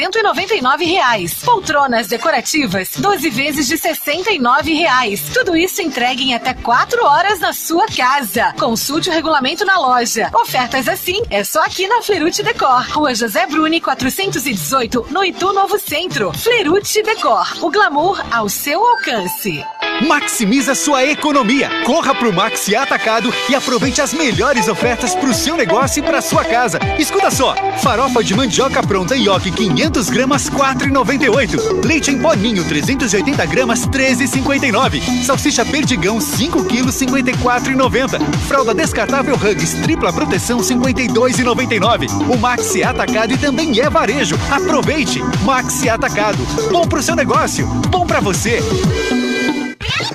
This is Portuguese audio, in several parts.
199 reais. Poltronas decorativas, 12 vezes de 69 reais. Tudo isso entregue em até 4 horas na sua casa. Consulte o regulamento na loja. Ofertas assim é só aqui na Flerute Decor. Rua José Bruni, 418, no Itu Novo Centro. Flerute Decor. O glamour ao seu alcance. Maximiza sua economia. Corra pro Maxi Atacado e aproveite as melhores ofertas pro seu negócio e pra sua casa. Escuta só: farofa de mandioca pronta Yoki 500 gramas 4,98. Leite em poninho 380 gramas 13,59. Salsicha perdigão 5 quilos 54,90. Fralda descartável Hugs tripla proteção 52,99. O Maxi Atacado e também é varejo. Aproveite. Maxi Atacado. Bom pro seu negócio. Bom pra você.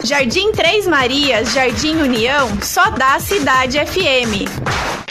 Jardim Três Marias, Jardim União, só dá Cidade FM.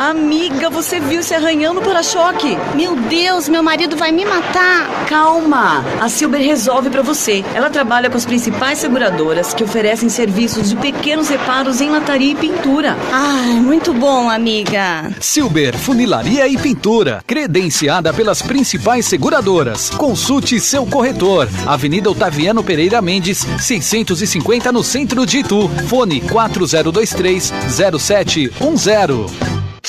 Amiga, você viu se arranhando para-choque? Meu Deus, meu marido vai me matar. Calma, a Silber resolve para você. Ela trabalha com as principais seguradoras que oferecem serviços de pequenos reparos em lataria e pintura. Ai, muito bom, amiga. Silber Funilaria e Pintura, credenciada pelas principais seguradoras. Consulte seu corretor. Avenida Otaviano Pereira Mendes, 650 no centro de Itu. Fone 4023 0710.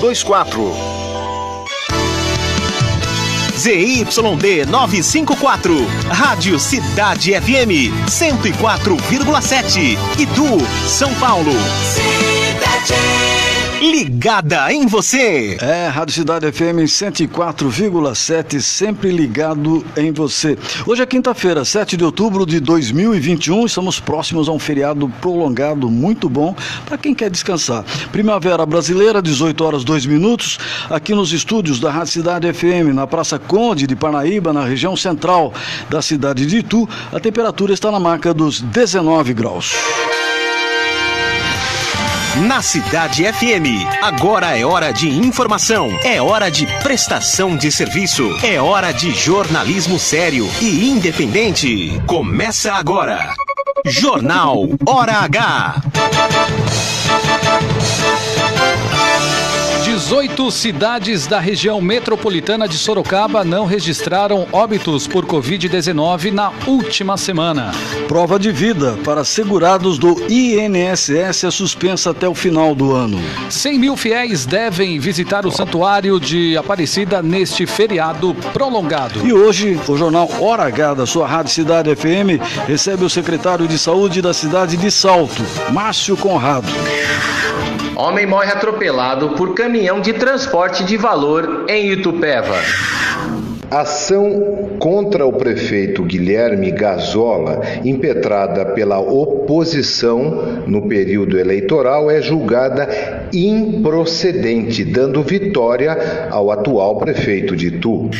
24. ZYD 954, Rádio Cidade FM 104,7, Itu, São Paulo. Cidade ligada em você. É, Rádio Cidade FM 104,7, sempre ligado em você. Hoje é quinta-feira, 7 de outubro de 2021, estamos próximos a um feriado prolongado muito bom para quem quer descansar. Primavera Brasileira, 18 horas 2 minutos, aqui nos estúdios da Rádio Cidade FM, na Praça Conde de Parnaíba, na região central da cidade de Itu, a temperatura está na marca dos 19 graus. Na Cidade FM, agora é hora de informação, é hora de prestação de serviço, é hora de jornalismo sério e independente. Começa agora. Jornal Hora H. 18 cidades da região metropolitana de Sorocaba não registraram óbitos por Covid-19 na última semana. Prova de vida para segurados do INSS é suspensa até o final do ano. 100 mil fiéis devem visitar o santuário de Aparecida neste feriado prolongado. E hoje, o jornal Hora H da sua Rádio Cidade FM recebe o secretário de Saúde da cidade de Salto, Márcio Conrado. Homem morre atropelado por caminhão de transporte de valor em Itupeva. Ação contra o prefeito Guilherme Gazola, impetrada pela oposição no período eleitoral, é julgada improcedente, dando vitória ao atual prefeito de Itu.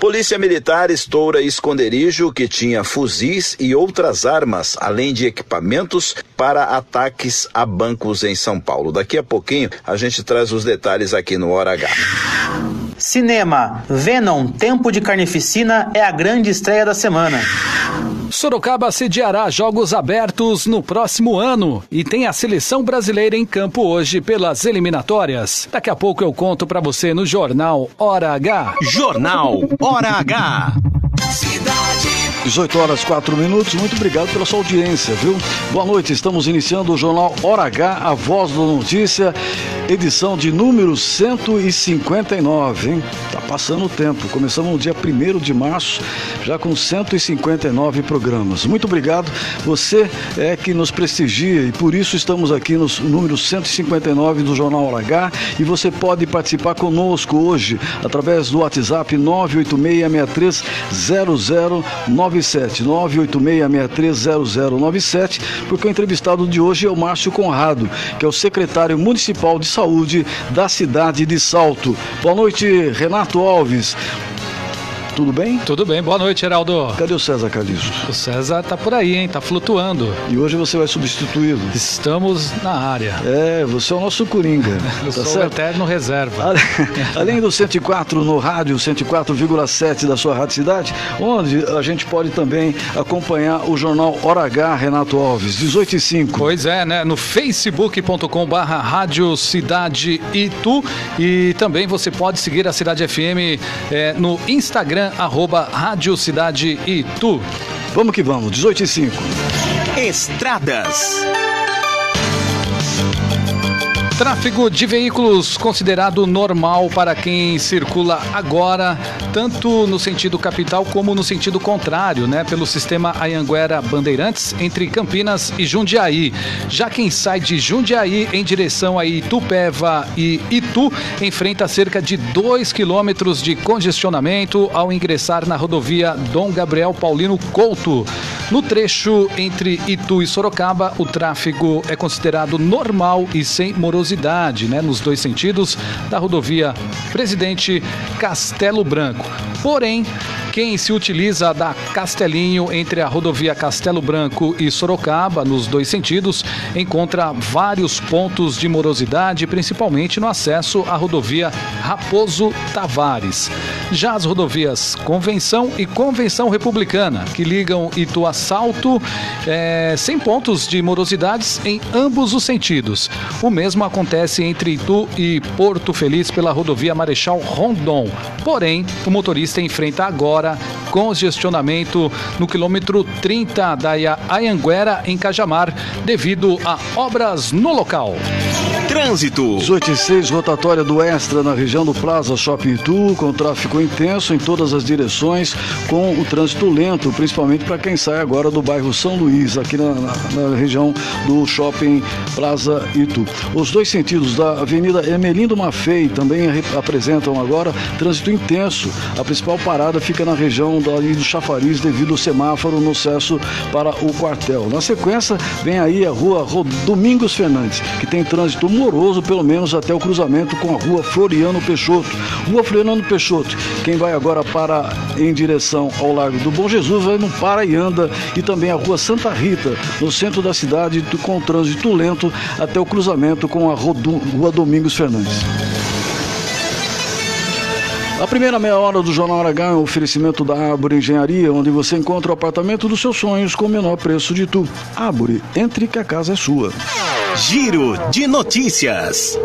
Polícia Militar estoura esconderijo que tinha fuzis e outras armas, além de equipamentos para ataques a bancos em São Paulo. Daqui a pouquinho a gente traz os detalhes aqui no Hora H. Cinema. Venom, Tempo de Carnificina é a grande estreia da semana. Sorocaba sediará Jogos Abertos no próximo ano e tem a seleção brasileira em campo hoje pelas eliminatórias. Daqui a pouco eu conto para você no Jornal Hora H. Jornal Hora H. Cidade 18 horas 4 minutos. Muito obrigado pela sua audiência, viu? Boa noite. Estamos iniciando o jornal Hora H, a voz da notícia, edição de número 159, hein? Tá passando o tempo. Começamos no dia 1 de março, já com 159 programas. Muito obrigado. Você é que nos prestigia e por isso estamos aqui no número 159 do jornal Hora H e você pode participar conosco hoje através do WhatsApp 986630097 986630097, porque o entrevistado de hoje é o Márcio Conrado, que é o secretário municipal de saúde da cidade de Salto. Boa noite, Renato Alves. Tudo bem? Tudo bem, boa noite, Heraldo. Cadê o César Calizo? O César tá por aí, hein? Tá flutuando. E hoje você vai substituí-lo? Estamos na área. É, você é o nosso Coringa. Eu tá sou certo? o eterno reserva. Além do 104 no rádio, 104,7 da sua rádio cidade, onde a gente pode também acompanhar o jornal Hora H, Renato Alves, 18 e 5. Pois é, né? No facebook.com barra Rádio Cidade Itu e também você pode seguir a Cidade FM é, no Instagram Instagram, arroba Rádio Cidade Itu. Vamos que vamos, 18 e 5. Estradas. Tráfego de veículos considerado normal para quem circula agora, tanto no sentido capital como no sentido contrário, né? Pelo sistema Ayanguera Bandeirantes entre Campinas e Jundiaí. Já quem sai de Jundiaí em direção a Itupeva e Itu enfrenta cerca de 2 quilômetros de congestionamento ao ingressar na rodovia Dom Gabriel Paulino Couto. No trecho entre Itu e Sorocaba, o tráfego é considerado normal e sem morosidade, né, nos dois sentidos da rodovia Presidente Castelo Branco. Porém, quem se utiliza da Castelinho entre a rodovia Castelo Branco e Sorocaba, nos dois sentidos, encontra vários pontos de morosidade, principalmente no acesso à rodovia Raposo Tavares. Já as rodovias Convenção e Convenção Republicana, que ligam Itu a Salto, é, sem pontos de morosidades em ambos os sentidos. O mesmo acontece entre Itu e Porto Feliz pela rodovia Marechal Rondon. Porém, o motorista enfrenta agora congestionamento no quilômetro 30 da Ayanguera, em Cajamar, devido a obras no local. Trânsito. 18 e 6, rotatória do Extra na região do Plaza Shopping Itu, com tráfego intenso em todas as direções, com o trânsito lento, principalmente para quem sai agora do bairro São Luís, aqui na, na, na, região do Shopping Plaza Itu. Os dois sentidos da Avenida Emelindo Mafei também apresentam agora trânsito intenso. A principal parada fica na região do Chafariz devido ao semáforo no acesso para o quartel. Na sequência, vem aí a rua Domingos Fernandes, que tem trânsito pelo menos até o cruzamento com a rua Floriano Peixoto. Rua Floriano Peixoto, quem vai agora para em direção ao Largo do Bom Jesus, vai no Para e Anda e também a rua Santa Rita, no centro da cidade, com trânsito lento até o cruzamento com a rua Domingos Fernandes. A primeira meia hora do Jornal Aragão é um oferecimento da Árvore Engenharia, onde você encontra o apartamento dos seus sonhos com o menor preço de tu. Árvore, entre que a casa é sua. Giro de notícias.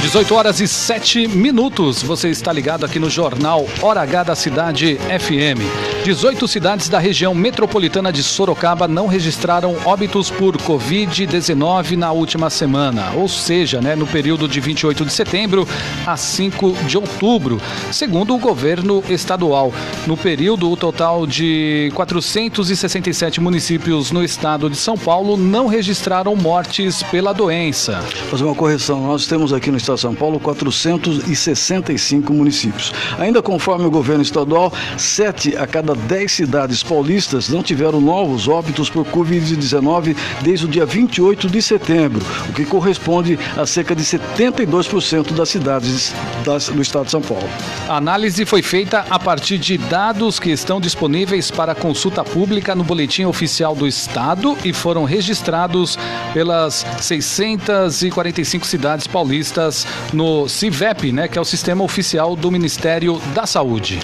18 horas e 7 minutos. Você está ligado aqui no Jornal Hora H da Cidade FM. 18 cidades da região metropolitana de Sorocaba não registraram óbitos por Covid-19 na última semana, ou seja, né, no período de 28 de setembro a 5 de outubro, segundo o governo estadual. No período, o total de 467 municípios no estado de São Paulo não registraram mortes pela doença. Fazer uma correção, nós temos aqui no estado de São Paulo 465 municípios. Ainda conforme o governo estadual, 7 a cada 10 cidades paulistas não tiveram novos óbitos por Covid-19 desde o dia 28 de setembro, o que corresponde a cerca de 72% das cidades do estado de São Paulo. A análise foi feita a partir de dados que estão disponíveis para consulta pública no Boletim Oficial do Estado e foram registrados pelas 645 cidades paulistas no CIVEP, né, que é o Sistema Oficial do Ministério da Saúde.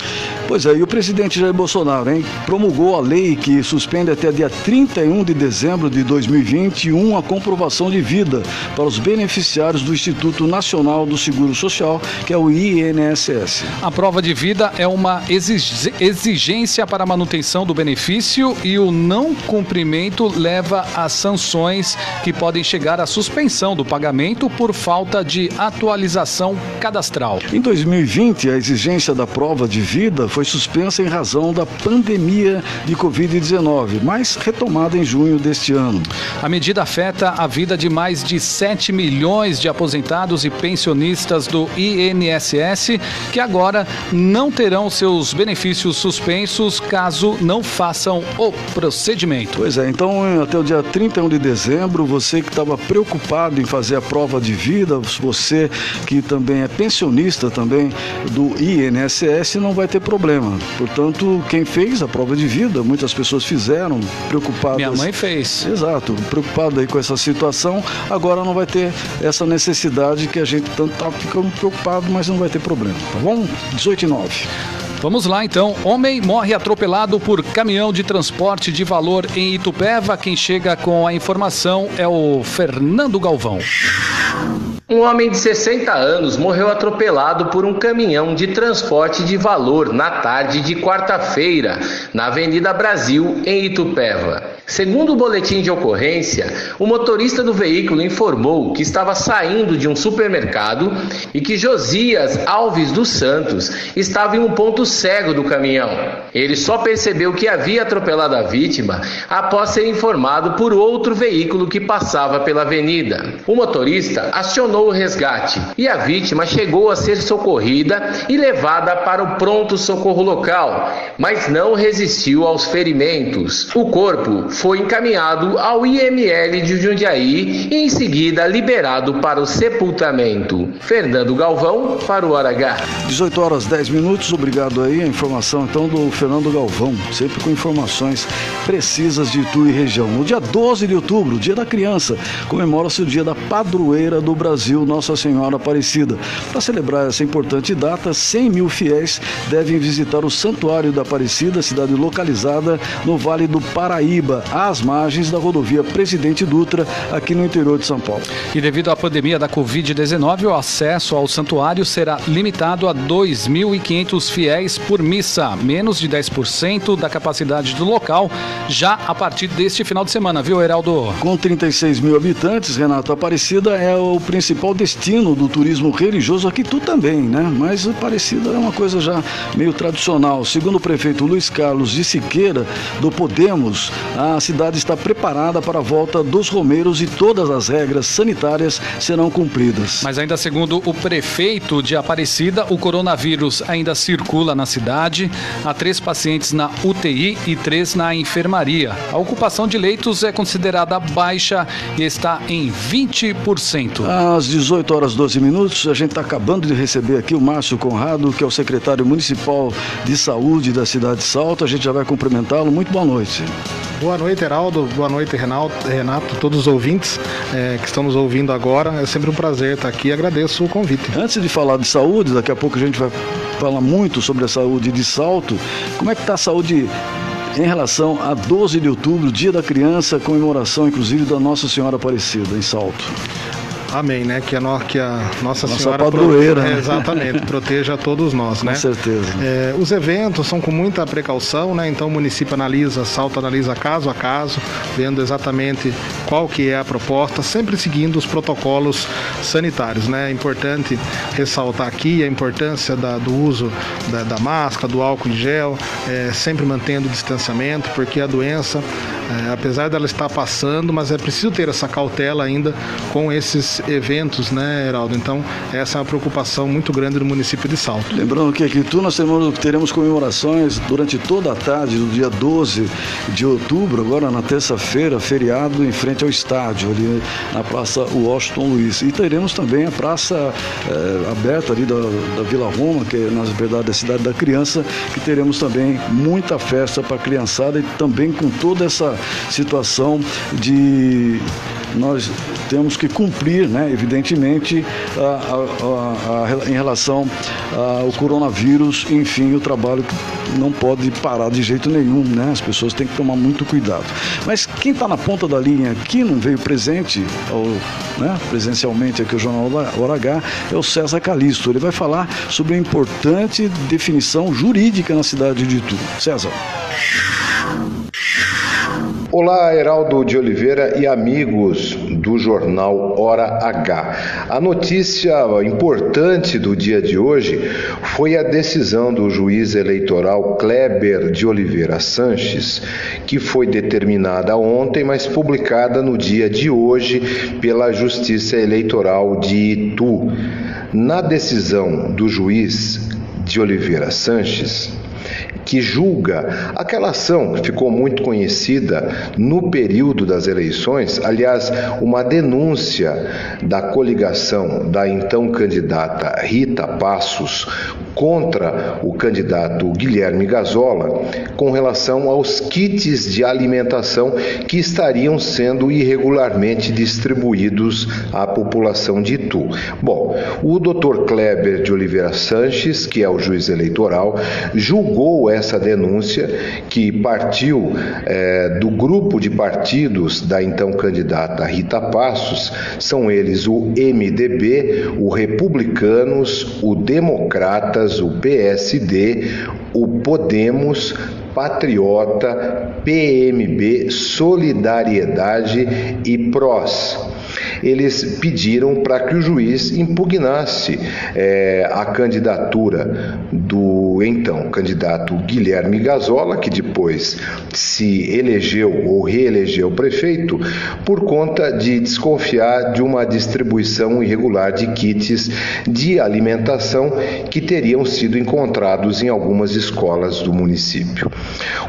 Pois é, e o presidente Jair Bolsonaro, hein, promulgou a lei que suspende até dia 31 de dezembro de 2021 a comprovação de vida para os beneficiários do Instituto Nacional do Seguro Social, que é o INSS. A prova de vida é uma exigência para a manutenção do benefício e o não cumprimento leva a sanções que podem chegar à suspensão do pagamento por falta de atualização cadastral. Em 2020, a exigência da prova de vida foi suspensa em razão da pandemia de Covid-19, mas retomada em junho deste ano. A medida afeta a vida de mais de 7 milhões de aposentados e pensionistas do INSS, que agora não terão seus benefícios suspensos caso não façam o procedimento. Pois é, então até o dia 31 de dezembro, você que estava preocupado em fazer a prova de vida, você que também é pensionista também do INSS, não vai ter problema. Portanto, quem fez a prova de vida, muitas pessoas fizeram, preocupadas. Minha mãe fez. Exato, preocupado aí com essa situação, agora não vai ter essa necessidade que a gente tanto está ficando preocupado, mas não vai ter problema, tá bom? 18 e 9. Vamos lá então. Homem morre atropelado por caminhão de transporte de valor em Itupeva. Quem chega com a informação é o Fernando Galvão. Um homem de 60 anos morreu atropelado por um caminhão de transporte de valor na tarde de quarta-feira, na Avenida Brasil, em Itupeva. Segundo o boletim de ocorrência, o motorista do veículo informou que estava saindo de um supermercado e que Josias Alves dos Santos estava em um ponto cego do caminhão. Ele só percebeu que havia atropelado a vítima após ser informado por outro veículo que passava pela avenida. O motorista acionou o resgate e a vítima chegou a ser socorrida e levada para o pronto socorro local, mas não resistiu aos ferimentos. O corpo foi encaminhado ao IML de Jundiaí e em seguida liberado para o sepultamento. Fernando Galvão para o Hora H. 18 horas 10 minutos, obrigado aí. A informação então do Fernando Galvão, sempre com informações precisas de Itu e região. No dia 12 de outubro, dia da criança, comemora-se o dia da padroeira do Brasil, Nossa Senhora Aparecida. Para celebrar essa importante data, 100 mil fiéis devem visitar o Santuário da Aparecida, cidade localizada no Vale do Paraíba, às margens da rodovia Presidente Dutra, aqui no interior de São Paulo. E devido à pandemia da Covid-19, o acesso ao santuário será limitado a 2.500 fiéis por missa, menos de 10% da capacidade do local, já a partir deste final de semana, viu, Heraldo? Com 36 mil habitantes, Renato Aparecida é o principal destino do turismo religioso aqui, tu também, né? Mas Aparecida é uma coisa já meio tradicional. Segundo o prefeito Luiz Carlos de Siqueira, do Podemos, a cidade está preparada para a volta dos romeiros e todas as regras sanitárias serão cumpridas. Mas ainda segundo o prefeito de Aparecida, o coronavírus ainda circula na cidade. Há três pacientes na UTI e três na enfermaria. A ocupação de leitos é considerada baixa e está em 20%. Às 18 horas 12 minutos, a gente está acabando de receber aqui o Márcio Conrado, que é o secretário municipal de saúde da cidade de Salto. A gente já vai cumprimentá-lo. Muito boa noite. Boa noite, Heraldo. Boa noite, Renato, Renato todos os ouvintes é, que estão nos ouvindo agora. É sempre um prazer estar aqui. Agradeço o convite. Antes de falar de saúde, daqui a pouco a gente vai falar muito sobre a saúde de Salto. Como é que está a saúde em relação a 12 de outubro, Dia da Criança, comemoração inclusive da Nossa Senhora Aparecida em Salto? Amém, né? Que a, no, que a Nossa, Nossa Senhora padroeira, pro, né? é, exatamente proteja todos nós, Com né? certeza. É, os eventos são com muita precaução, né? Então o município analisa, salto analisa caso a caso, vendo exatamente qual que é a proposta, sempre seguindo os protocolos sanitários, né? É importante ressaltar aqui a importância da, do uso da, da, máscara, do álcool em gel, é, sempre mantendo o distanciamento, porque a doença, é, apesar dela estar passando, mas é preciso ter essa cautela ainda com esses eventos, né, Heraldo? Então, essa é uma preocupação muito grande do município de Salto. Lembrando que aqui tu nós teremos, teremos comemorações durante toda a tarde do dia 12 de outubro, agora na terça-feira, feriado em frente ao estádio, ali na Praça Washington Luiz. E teremos também a praça é, aberta ali da, da Vila Roma, que é, na verdade, a cidade da criança, que teremos também muita festa para a criançada e também com toda essa situação de nós temos que cumprir, né, evidentemente, a, a, a, em relação ao coronavírus, enfim, o trabalho não pode parar de jeito nenhum, né? As pessoas têm que tomar muito cuidado. Mas quem está na ponta da linha aqui, não veio presente, ou, né, presencialmente aqui o Jornal Hora H, é o César Calisto. Ele vai falar sobre a importante definição jurídica na cidade de Itu. César. Olá, Heraldo de Oliveira e amigos do jornal Hora H. A notícia importante do dia de hoje foi a decisão do juiz eleitoral Kleber de Oliveira Sanches, que foi determinada ontem, mas publicada no dia de hoje pela Justiça Eleitoral de Itu. Na decisão do juiz de Oliveira Sanches, que julga aquela ação que ficou muito conhecida no período das eleições, aliás, uma denúncia da coligação da então candidata Rita Passos contra o candidato Guilherme Gazola com relação aos kits de alimentação que estariam sendo irregularmente distribuídos à população de Itu. Bom, o Dr. Kleber de Oliveira Sanches, que é o juiz eleitoral, julgou essa denúncia que partiu é, do grupo de partidos da então candidata Rita Passos, são eles o MDB, o Republicanos, o Democratas, o PSD, o Podemos, Patriota, PMB, Solidariedade e PROS eles pediram para que o juiz impugnasse é, a candidatura do então candidato Guilherme Gazola, que depois se elegeu ou reelegeu prefeito, por conta de desconfiar de uma distribuição irregular de kits de alimentação que teriam sido encontrados em algumas escolas do município.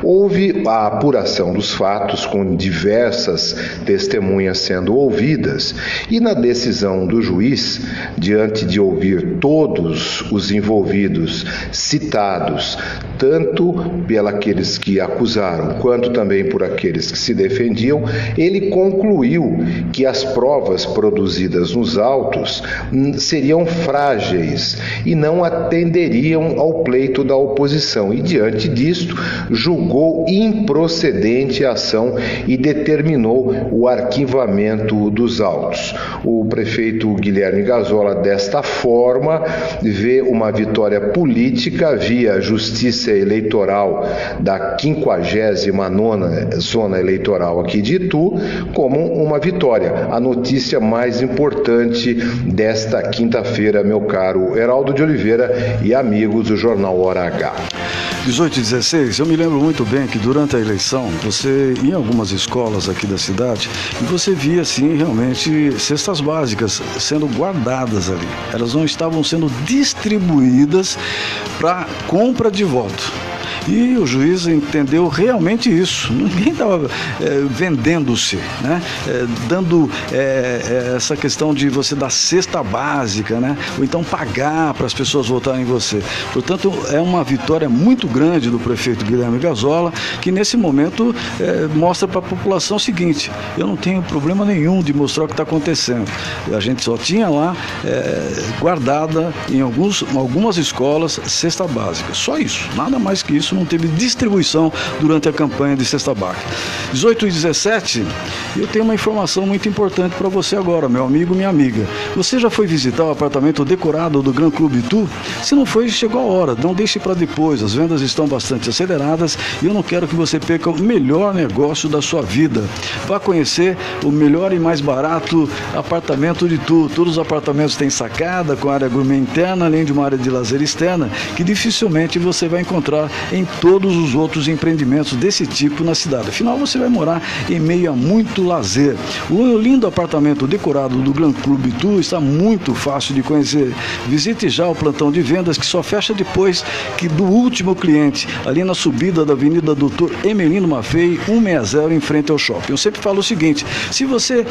Houve a apuração dos fatos com diversas testemunhas sendo ouvidas e na decisão do juiz, diante de ouvir todos os envolvidos citados, tanto pelos que acusaram, quanto também por aqueles que se defendiam, ele concluiu que as provas produzidas nos autos seriam frágeis e não atenderiam ao pleito da oposição. E diante disto, julgou improcedente a ação e determinou o arquivamento dos autos. O prefeito Guilherme Gazola, desta forma, vê uma vitória política via justiça eleitoral da 59 zona eleitoral aqui de Itu como uma vitória. A notícia mais importante desta quinta-feira, meu caro Heraldo de Oliveira e amigos do Jornal Hora H. 18 e 16, eu me lembro muito bem que durante a eleição, você em algumas escolas aqui da cidade você via, assim, realmente cestas básicas sendo guardadas ali. Elas não estavam sendo distribuídas para compra de voto. E o juiz entendeu realmente isso. Ninguém estava é, vendendo-se, né? É, dando é, essa questão de você dar cesta básica, né? ou então pagar para as pessoas votarem em você. Portanto, é uma vitória muito grande do prefeito Guilherme Gazola, que nesse momento mostra para a população o seguinte: eu não tenho problema nenhum de mostrar o que está acontecendo. A gente só tinha lá guardada em alguns, algumas escolas cesta básica. Só isso, nada mais que isso não teve distribuição durante a campanha de Cesta Básica. 18 e 17, eu tenho uma informação muito importante para você agora, meu amigo, minha amiga. Você já foi visitar o apartamento decorado do Gran Clube Tu? Se não foi, chegou a hora. Não deixe para depois. As vendas estão bastante aceleradas e eu não quero que você perca o melhor negócio da sua vida. Vá conhecer o melhor e mais barato apartamento de Tu. Todos os apartamentos têm sacada com área gourmet interna, além de uma área de lazer externa, que dificilmente você vai encontrar em todos os outros empreendimentos desse tipo na cidade. Afinal, você vai morar em meio a muito lazer. O lindo apartamento decorado do Gran Clube Tu está muito fácil de conhecer. Visite já o plantão de vendas que só fecha depois que do último cliente, ali na subida da Avenida Doutor Emelino Maffei, 160 em frente ao shopping. Eu sempre falo o seguinte: se você, eh,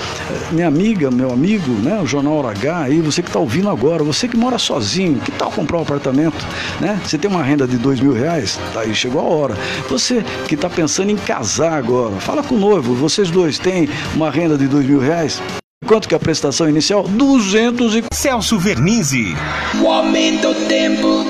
minha amiga, meu amigo, né, o Jornal H aí, você que está ouvindo agora, você que mora sozinho, que tal comprar um apartamento, né? Você tem uma renda de dois mil reais, tá aí chegou a hora. Você que está pensando em casar agora, fala com o noivo. Vocês dois têm uma renda de dois mil reais? Quanto que é a prestação inicial? 200 e... Celso Vernizzi. O aumento do tempo.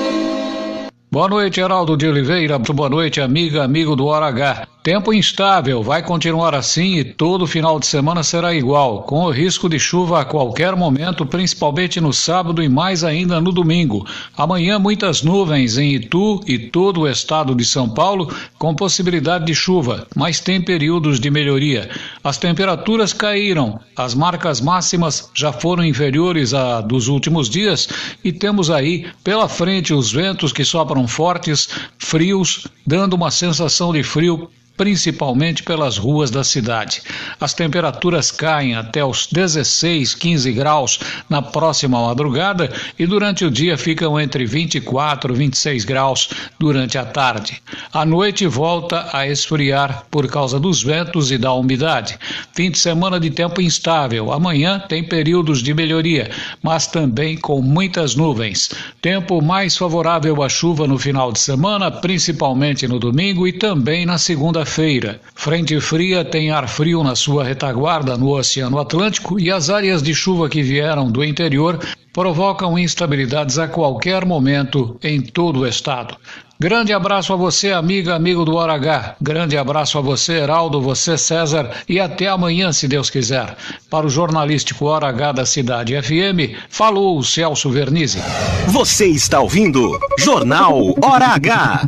Boa noite, Heraldo de Oliveira. Boa noite, amiga, amigo do Hora H. Tempo instável, vai continuar assim e todo final de semana será igual, com o risco de chuva a qualquer momento, principalmente no sábado e mais ainda no domingo. Amanhã, muitas nuvens em Itu e todo o estado de São Paulo, com possibilidade de chuva, mas tem períodos de melhoria. As temperaturas caíram, as marcas máximas já foram inferiores a dos últimos dias e temos aí pela frente os ventos que sopram fortes, frios, dando uma sensação de frio principalmente pelas ruas da cidade. As temperaturas caem até os 16, 15 graus na próxima madrugada e durante o dia ficam entre 24 e 26 graus durante a tarde. À noite volta a esfriar por causa dos ventos e da umidade. Fim de semana de tempo instável. Amanhã tem períodos de melhoria, mas também com muitas nuvens. Tempo mais favorável à chuva no final de semana, principalmente no domingo e também na segunda feira Frente fria tem ar frio na sua retaguarda no Oceano Atlântico e as áreas de chuva que vieram do interior provocam instabilidades a qualquer momento em todo o estado. Grande abraço a você, amiga, amigo do Hora H. Grande abraço a você, Heraldo, você, César, e até amanhã, se Deus quiser. Para o jornalístico Hora H da Cidade FM, falou o Celso Vernizzi. Você está ouvindo Jornal Hora H.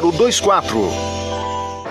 024.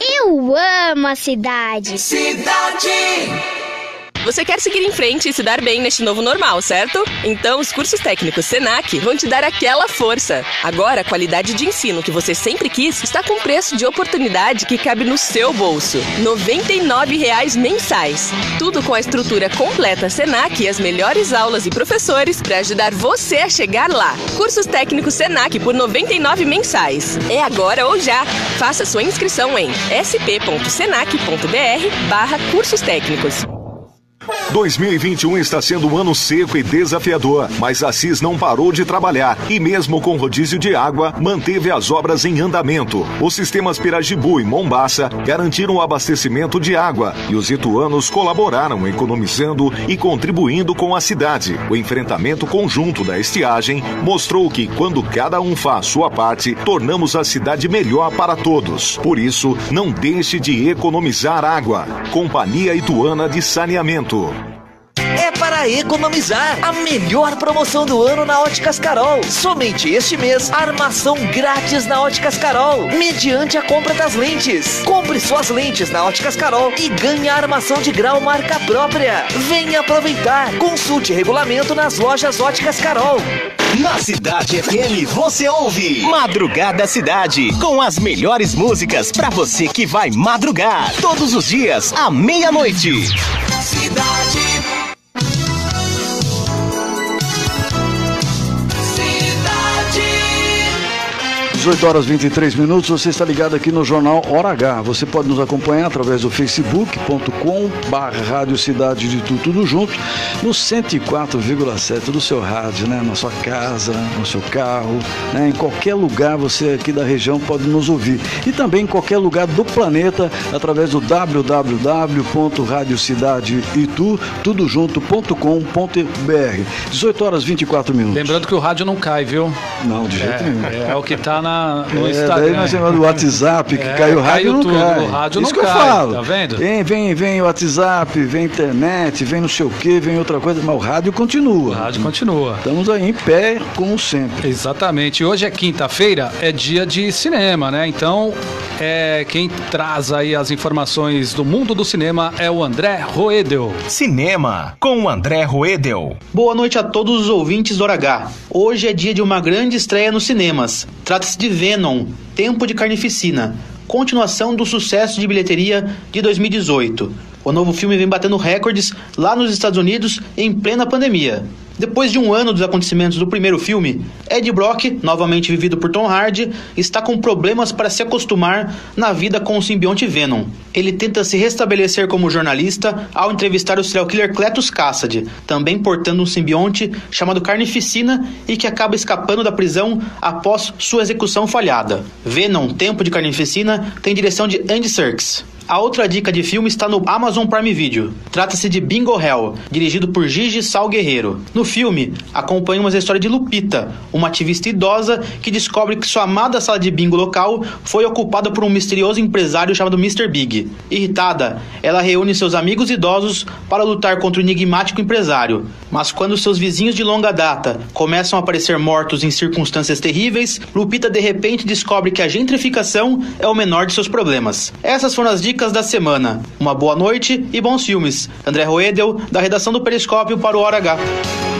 Eu amo a cidade. Cidade. Você quer seguir em frente e se dar bem neste novo normal, certo? Então, os cursos técnicos Senac vão te dar aquela força. Agora, a qualidade de ensino que você sempre quis está com preço de oportunidade que cabe no seu bolso. R$ 99,00 mensais. Tudo com a estrutura completa Senac e as melhores aulas e professores para ajudar você a chegar lá. Cursos técnicos Senac por R$ 99 mensais. É agora ou já. Faça sua inscrição em sp.senac.br barra cursos técnicos. 2021 está sendo um ano seco e desafiador, mas a CIS não parou de trabalhar e, mesmo com rodízio de água, manteve as obras em andamento. Os sistemas Pirajibu e Mombaça garantiram o abastecimento de água e os ituanos colaboraram economizando e contribuindo com a cidade. O enfrentamento conjunto da estiagem mostrou que, quando cada um faz sua parte, tornamos a cidade melhor para todos. Por isso, não deixe de economizar água. Companhia Ituana de Saneamento Santo é para economizar. A melhor promoção do ano na Óticas Carol. Somente este mês, armação grátis na Óticas Carol, mediante a compra das lentes. Compre suas lentes na Óticas Carol e ganhe a armação de grau marca própria. Venha aproveitar. Consulte regulamento nas lojas Óticas Carol. Na Cidade FM você ouve Madrugada Cidade, com as melhores músicas para você que vai madrugar todos os dias à meia-noite. Cidade 18 horas 23 minutos, você está ligado aqui no Jornal Hora H. Você pode nos acompanhar através do facebook.com barra Rádio Cidade de Tudo, tudo junto, no 104,7 do seu rádio, né? Na sua casa, no seu carro, né? Em qualquer lugar você aqui da região pode nos ouvir. E também em qualquer lugar do planeta, através do www.radiocidadeItu, tudo junto.com.br. 18 horas 24 minutos. Lembrando que o rádio não cai, viu? Não, de jeito é, nenhum. É, é o que tá na, no É, Instagram. daí nós chamamos do WhatsApp, que É, cai o rádio caiu não tudo, cai. o rádio Isso não que eu cai, falo. tá vendo? Vem, vem, vem WhatsApp, vem internet, vem não sei o que, vem outra coisa, mas o rádio continua. O rádio continua. Estamos aí em pé, como sempre. Exatamente. Hoje é quinta-feira, é dia de cinema, né? Então, é, quem traz aí as informações do mundo do cinema é o André Roedel. Cinema, com o André Roedel. Boa noite a todos os ouvintes do Hora H. Hoje é dia de uma grande estreia nos cinemas. Trata-se de Venom, Tempo de Carnificina, continuação do sucesso de bilheteria de 2018. O novo filme vem batendo recordes lá nos Estados Unidos em plena pandemia. Depois de um ano dos acontecimentos do primeiro filme, Ed Brock, novamente vivido por Tom Hardy, está com problemas para se acostumar na vida com o simbionte Venom. Ele tenta se restabelecer como jornalista ao entrevistar o serial killer Cletus Cassidy, também portando um simbionte chamado Carnificina e que acaba escapando da prisão após sua execução falhada. Venom, Tempo de Carnificina, tem direção de Andy Serkis. A outra dica de filme está no Amazon Prime Video. Trata-se de Bingo Hell, dirigido por Gigi Sal Guerreiro. No filme, acompanhamos a história de Lupita, uma ativista idosa que descobre que sua amada sala de bingo local foi ocupada por um misterioso empresário chamado Mr. Big. Irritada, ela reúne seus amigos idosos para lutar contra o enigmático empresário. Mas quando seus vizinhos de longa data começam a aparecer mortos em circunstâncias terríveis, Lupita de repente descobre que a gentrificação é o menor de seus problemas. Essas foram as dicas da semana. Uma boa noite e bons filmes. André Roedel, da redação do Periscópio para o Hora H.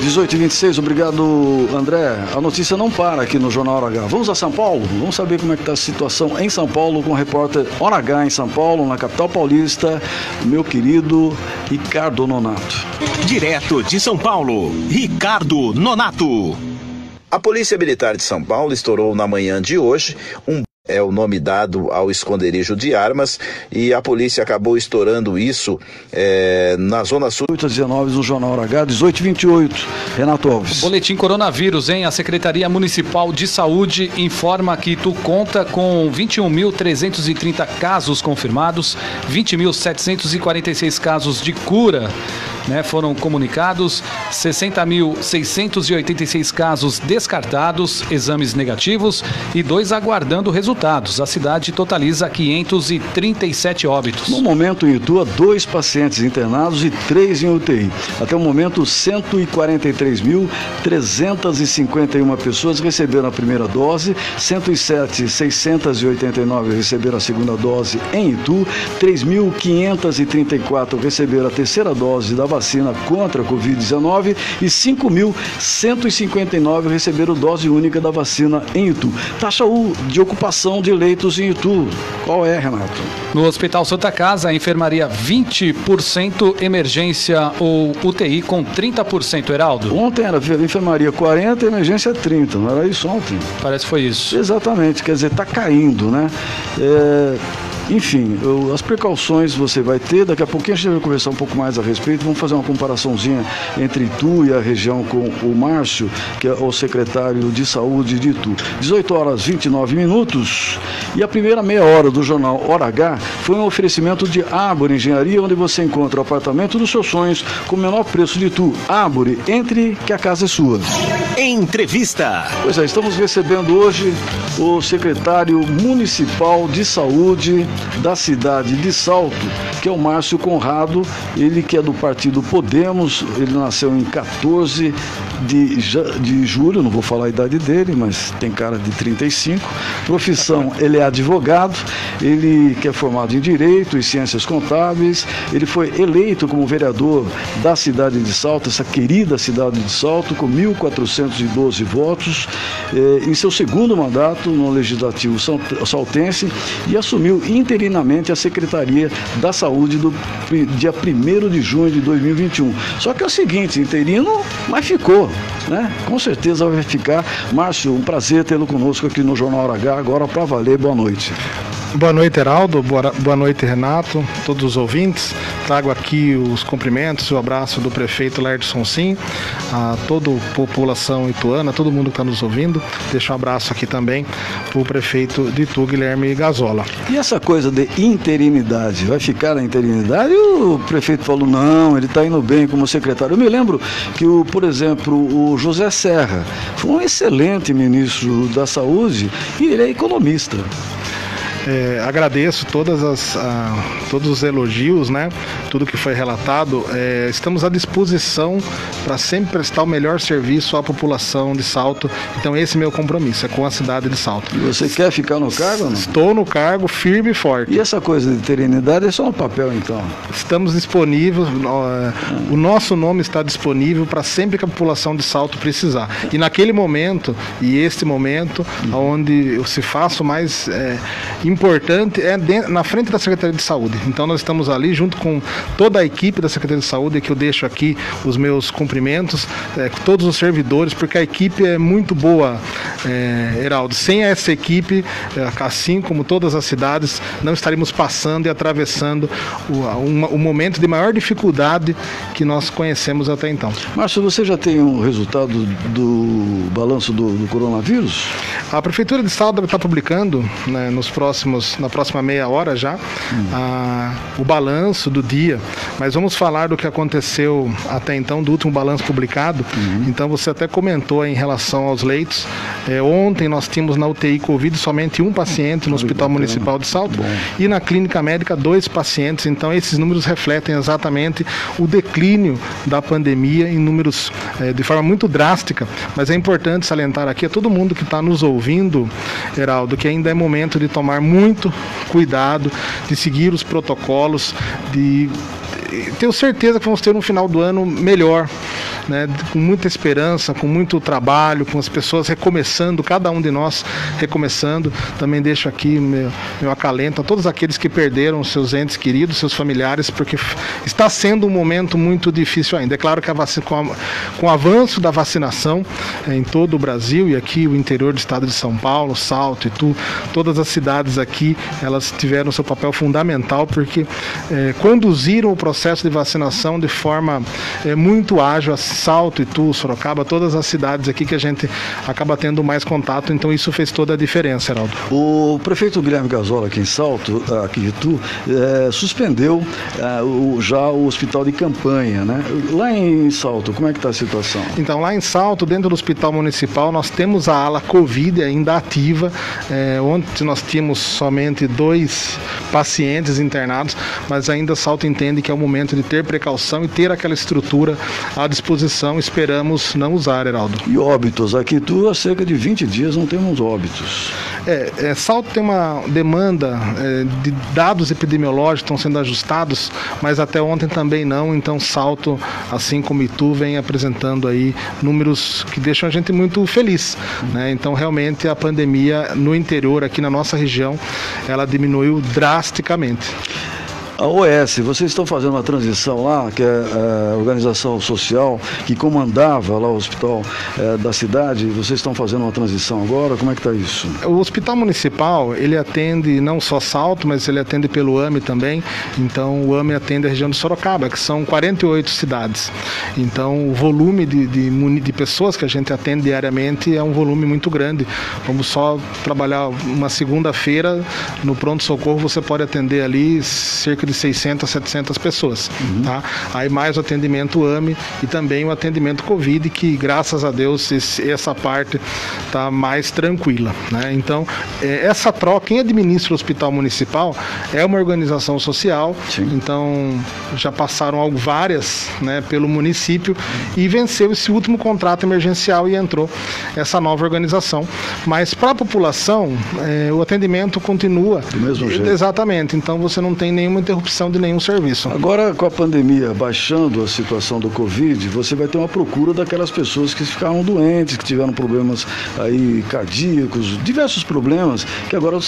18 e 26, obrigado André. A notícia não para aqui no Jornal Hora H. Vamos a São Paulo? Vamos saber como é que está a situação em São Paulo com o repórter Hora H em São Paulo, na capital paulista, meu querido Ricardo Nonato. Direto de São Paulo, Ricardo Nonato. A Polícia Militar de São Paulo estourou na manhã de hoje um é o nome dado ao esconderijo de armas e a polícia acabou estourando isso é, na Zona Sul. 8 às 19 no Jornal H, 18 e 28. Renato Alves. Boletim coronavírus, hein? A Secretaria Municipal de Saúde informa que tu conta com 21.330 casos confirmados, 20.746 casos de cura. Né, foram comunicados 60.686 casos descartados, exames negativos e dois aguardando resultados. A cidade totaliza 537 óbitos. No momento, em Itu, dois pacientes internados e três em UTI. Até o momento, 143.351 pessoas receberam a primeira dose, 107.689 receberam a segunda dose em Itu, 3.534 receberam a terceira dose da vacina contra a Covid-19 e 5.159 receberam dose única da vacina em Itu. Taxa U de ocupação de leitos em Itu. Qual é, Renato? No Hospital Santa Casa, a enfermaria 20%, emergência ou UTI com 30%, Heraldo. Ontem era enfermaria 40, emergência 30, não era isso ontem? Parece que foi isso. Exatamente, quer dizer, está caindo, né? É, enfim, eu, as precauções você vai ter, daqui a pouquinho a gente vai conversar um pouco mais a respeito, vamos fazer uma comparaçãozinha entre Itu e a região com o Márcio, que é o secretário de saúde de Itu. 18 horas 29 minutos e a primeira meia hora do jornal Hora H foi um oferecimento de Árvore Engenharia, onde você encontra o apartamento dos seus sonhos com o menor preço de Itu. Árvore, entre que a casa é sua. Entrevista. Pois é, estamos recebendo hoje o secretário municipal de saúde da cidade de Salto, que é o Márcio Conrado, ele que é do partido Podemos, ele nasceu em 14 de, de julho, não vou falar a idade dele, mas tem cara de 35. Profissão, ele é advogado, Ele que é formado em Direito e Ciências Contábeis, ele foi eleito como vereador da cidade de Salto, essa querida cidade de Salto, com 1.412 votos, eh, em seu segundo mandato no Legislativo saltense e assumiu interinamente a Secretaria da Saúde do dia 1 de junho de 2021. Só que é o seguinte, interino, mas ficou, né? Com certeza vai ficar. Márcio, um prazer tê-lo conosco aqui no Jornal H, agora para valer. Boa noite. Boa noite, Heraldo. Boa, noite, Renato, todos os ouvintes. Trago aqui os cumprimentos e o abraço do prefeito Lerson Sim, a toda a população ituana, todo mundo que está nos ouvindo. Deixo um abraço aqui também para o prefeito de Itu, Guilherme Gazola. E essa coisa de interinidade, vai ficar na interinidade? O prefeito falou, não, ele está indo bem como secretário. Eu me lembro que, o, por exemplo, o José Serra foi um excelente ministro da Saúde e ele é economista. É, agradeço todas as, a, todos os elogios, né? Tudo que foi relatado. É, estamos à disposição para sempre prestar o melhor serviço à população de Salto. Então esse é meu compromisso, é com a cidade de Salto. E você quer ficar no cargo? Não? Estou no cargo, firme e forte. E essa coisa de eternidade é só no papel, então? Estamos disponíveis. O nosso nome está disponível para sempre que a população de Salto precisar. E naquele momento e este momento, uhum. onde eu se faço mais é, importante é dentro, na frente da Secretaria de Saúde. Então nós estamos ali junto com toda a equipe da Secretaria de Saúde, que eu deixo aqui os meus cumprimentos, é, todos os servidores, porque a equipe é muito boa, é, Heraldo. Sem essa equipe, é, assim como todas as cidades, não estaríamos passando e atravessando o, um, o momento de maior dificuldade que nós conhecemos até então. Márcio, você já tem um resultado do balanço do, do coronavírus? A Prefeitura de Salto está publicando né, nos próximos na próxima meia hora já, hum. a, o balanço do dia. Mas vamos falar do que aconteceu até então, do último balanço publicado. Uhum. Então você até comentou em relação aos leitos. É, ontem nós tínhamos na UTI Covid somente um paciente no Hospital Municipal de Salto Bom. e na clínica médica dois pacientes. Então esses números refletem exatamente o declínio da pandemia em números é, de forma muito drástica. Mas é importante salientar aqui a todo mundo que está nos ouvindo, Heraldo, que ainda é momento de tomar muito cuidado, de seguir os protocolos, de tenho certeza que vamos ter um final do ano melhor né, com muita esperança, com muito trabalho, com as pessoas recomeçando, cada um de nós recomeçando. Também deixo aqui meu, meu acalento a todos aqueles que perderam seus entes queridos, seus familiares, porque está sendo um momento muito difícil ainda. É claro que a vacina, com, a, com o avanço da vacinação é, em todo o Brasil e aqui o interior do estado de São Paulo, Salto, Itu, todas as cidades aqui, elas tiveram seu papel fundamental porque é, conduziram o processo de vacinação de forma é, muito ágil, Salto, Itu, Sorocaba, todas as cidades aqui que a gente acaba tendo mais contato, então isso fez toda a diferença, Heraldo. O prefeito Guilherme Gazola aqui em Salto, aqui em Itu, é, suspendeu é, o, já o hospital de campanha, né? Lá em Salto, como é que está a situação? Então, lá em Salto, dentro do hospital municipal, nós temos a ala Covid ainda ativa, é, onde nós tínhamos somente dois pacientes internados, mas ainda Salto entende que é o momento de ter precaução e ter aquela estrutura à disposição esperamos não usar, Heraldo. E óbitos? Aqui tu há cerca de 20 dias não temos óbitos. É, é Salto tem uma demanda é, de dados epidemiológicos estão sendo ajustados, mas até ontem também não, então Salto, assim como Itu, vem apresentando aí números que deixam a gente muito feliz. Né? Então realmente a pandemia no interior, aqui na nossa região, ela diminuiu drasticamente. A OS, vocês estão fazendo uma transição lá, que é a organização social que comandava lá o hospital é, da cidade, vocês estão fazendo uma transição agora, como é que está isso? O hospital municipal, ele atende não só Salto, mas ele atende pelo AME também, então o AME atende a região de Sorocaba, que são 48 cidades. Então o volume de, de, de pessoas que a gente atende diariamente é um volume muito grande. Vamos só trabalhar uma segunda-feira no pronto-socorro, você pode atender ali cerca de de 600 a 700 pessoas, tá? Aí mais o atendimento AME e também o atendimento COVID, que graças a Deus esse, essa parte tá mais tranquila, né? Então, é, essa troca, quem administra o hospital municipal é uma organização social, então já passaram várias, né, pelo município e venceu esse último contrato emergencial e entrou essa nova organização. Mas para a população, é, o atendimento continua. Do mesmo jeito. Exatamente. Então você não tem nenhuma interrupção de nenhum serviço. Agora, com a pandemia baixando a situação do Covid, você vai ter uma procura daquelas pessoas que ficaram doentes, que tiveram problemas aí cardíacos, diversos problemas que agora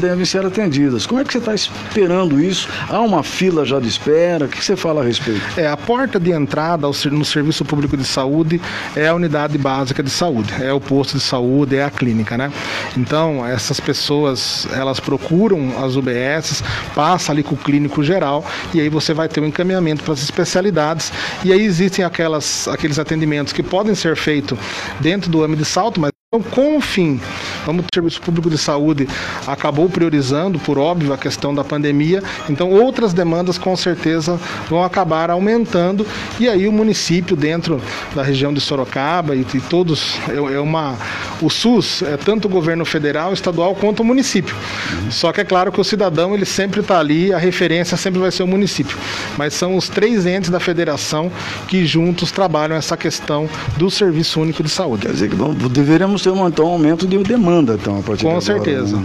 devem ser atendidas. Como é que você está esperando isso? Há uma fila já de espera? O que você fala a respeito? É, a porta de entrada no serviço público de saúde é a unidade básica de saúde, é o posto de saúde, é a clínica, né? Então, essas pessoas, elas procuram as UBSs, passa ali com o clínico geral e aí você vai ter um encaminhamento para as especialidades. E aí existem aquelas, aqueles atendimentos que podem ser feitos dentro do âmbito de salto, mas então, com o fim, como o Serviço Público de Saúde acabou priorizando, por óbvio, a questão da pandemia, então outras demandas com certeza vão acabar aumentando e aí o município dentro da região de Sorocaba e, e todos é, é, uma o SUS é tanto o governo federal, estadual quanto o município. Só que é claro que o cidadão ele sempre está ali, a referência sempre vai ser o município, mas são os três entes da federação que juntos trabalham essa questão do Serviço Único de Saúde. Quer dizer que deveremos ter então, um aumento de demanda, então, a partir Com de agora, certeza. né?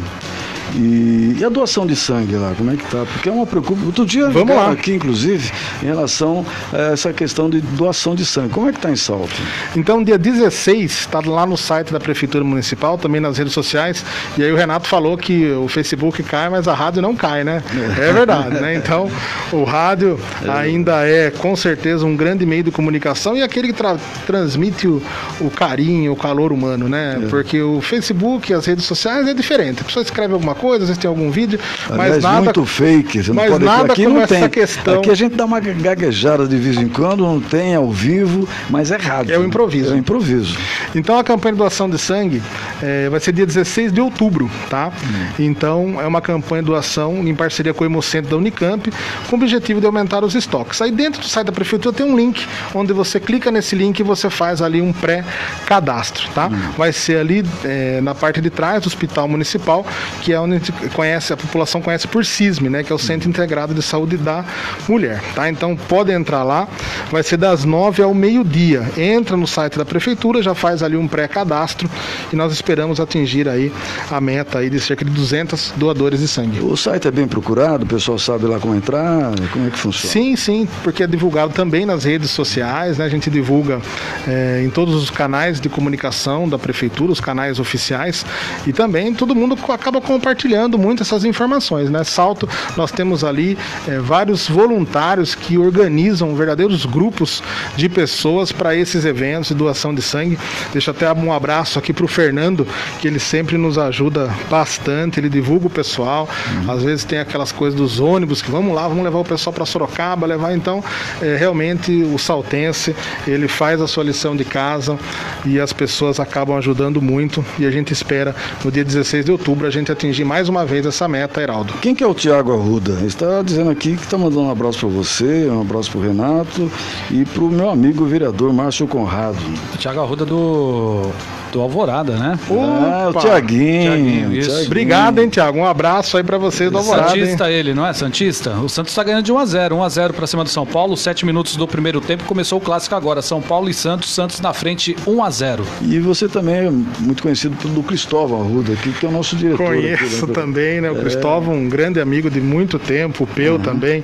E, e a doação de sangue lá, como é que tá? Porque é uma preocupação. Outro dia Vamos lá. aqui, inclusive, em relação a essa questão de doação de sangue. Como é que está em Salto? Então, dia 16, está lá no site da Prefeitura Municipal, também nas redes sociais. E aí o Renato falou que o Facebook cai, mas a rádio não cai, né? É verdade, né? Então, o rádio ainda é, com certeza, um grande meio de comunicação e aquele que tra- transmite o, o carinho, o calor humano, né? Porque o Facebook, as redes sociais é diferente. A pessoa escreve alguma coisa, às vezes tem algum vídeo, mas Aliás, nada. muito fake. Você não mas pode nada aqui não essa tem. questão. Aqui a gente dá uma gaguejada de vez em quando, não tem ao vivo, mas é rádio. É o improviso. É o improviso. Então a campanha de doação de sangue eh, vai ser dia 16 de outubro, tá? Então é uma campanha de doação em parceria com o Hemocentro da Unicamp, com o objetivo de aumentar os estoques. Aí dentro do site da prefeitura tem um link, onde você clica nesse link e você faz ali um pré-cadastro, tá? Vai ser ali eh, na parte de trás do Hospital Municipal, que é onde a gente conhece, a população conhece por CISM, né? Que é o Centro Integrado de Saúde da Mulher, tá? Então pode entrar lá, vai ser das 9 ao meio-dia. Entra no site da prefeitura, já faz ali um pré-cadastro e nós esperamos atingir aí a meta aí de cerca de 200 doadores de sangue. O site é bem procurado, o pessoal sabe lá como entrar, como é que funciona? Sim, sim, porque é divulgado também nas redes sociais, né? A gente divulga eh, em todos os canais de comunicação da prefeitura, os canais oficiais, e também todo mundo acaba compartilhando muito essas informações, né? Salto, nós temos ali eh, vários voluntários que organizam verdadeiros grupos de pessoas para esses eventos de doação de sangue. Deixa até um abraço aqui para o Fernando, que ele sempre nos ajuda bastante, ele divulga o pessoal. Às vezes tem aquelas coisas dos ônibus que vamos lá, vamos levar o pessoal para Sorocaba, levar então é, realmente o saltense, ele faz a sua lição de casa e as pessoas acabam ajudando muito e a gente espera no dia 16 de outubro a gente atingir mais uma vez essa meta, Heraldo. Quem que é o Tiago Arruda? Ele está dizendo aqui que está mandando um abraço para você, um abraço para o Renato e para o meu amigo vereador Márcio Conrado. O Thiago Arruda do, do Alvorada, né? Ah, o Opa! Tiaguinho. Obrigado, hein, Tiago? Um abraço aí para você do Alvorada. hein? Santista ele, não é? Santista? O Santos está ganhando de 1x0. 1x0 para cima do São Paulo. 7 minutos do primeiro tempo. Começou o clássico agora. São Paulo e Santos. Santos na frente 1x0. E você também é muito conhecido pelo Cristóvão Arruda, aqui, que é o nosso diretor. aqui, Conheço né? também, né? O É. Cristóvão, um grande amigo de muito tempo, o Peu também,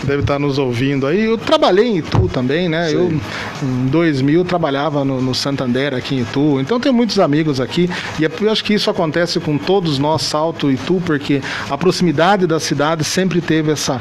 que deve estar nos ouvindo aí. Eu trabalhei em Itu também, né? Eu, em 2000, trabalhava no, no Santander aqui em Itu. Então, tenho muitos amigos aqui. E é- eu acho que isso acontece com todos nós, Salto e Itu, porque a proximidade da cidade sempre teve essa,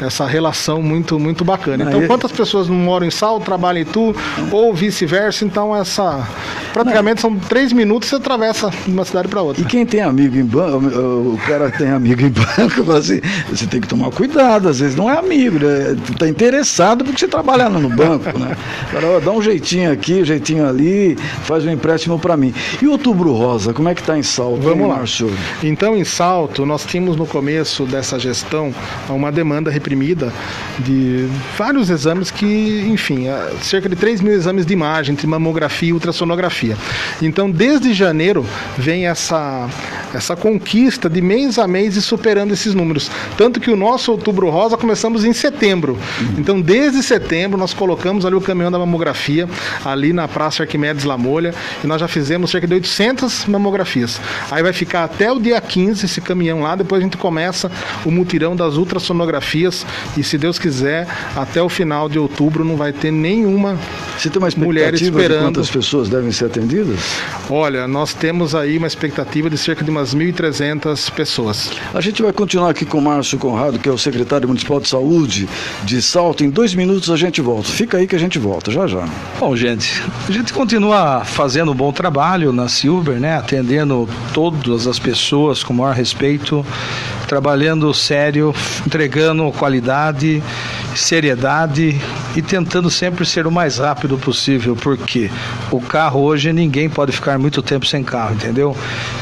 essa relação muito, muito bacana. Então, quantas pessoas não moram em Salto, trabalham em Itu, ou vice-versa? Então, essa. Praticamente são três minutos você atravessa de uma cidade para outra. E quem tem amigo em banco, o cara tem amigo em banco, fala assim, você tem que tomar cuidado, às vezes não é amigo, né? Tu tá interessado porque você trabalha no banco, né? Cara, ó, dá um jeitinho aqui, um jeitinho ali, faz um empréstimo para para mim. E outubro rosa, como é que está em Salto? Vamos lá. Márcio? Então, em Salto, nós tínhamos no começo dessa gestão uma demanda reprimida de vários exames que, enfim, eh, cerca de 3 mil exames de imagem, entre mamografia e ultrassonografia. Então, desde janeiro, vem essa, essa conquista de mês a mês e superando esses números. Tanto que o nosso outubro rosa começamos em setembro. Então, desde setembro, nós colocamos ali o caminhão da mamografia, ali na Praça Arquimedes Lamolha, e nós já fizemos cerca de 800 mamografias. Aí vai ficar até o dia 15 esse caminhão lá, depois a gente começa o mutirão das ultrassonografias e se Deus quiser, até o final de outubro não vai ter nenhuma Você tem uma mulher esperando. quantas pessoas devem ser atendidas? Olha, nós temos aí uma expectativa de cerca de umas 1.300 pessoas. A gente vai continuar aqui com o Márcio Conrado, que é o secretário municipal de saúde de Salto. Em dois minutos a gente volta. Fica aí que a gente volta, já já. Bom, gente, a gente continua fazendo um bom trabalho na Silver, né? Atendendo todas as pessoas com o maior respeito, trabalhando sério, entregando qualidade, seriedade e tentando sempre ser o mais rápido possível, porque o carro hoje ninguém pode ficar muito tempo sem carro, entendeu?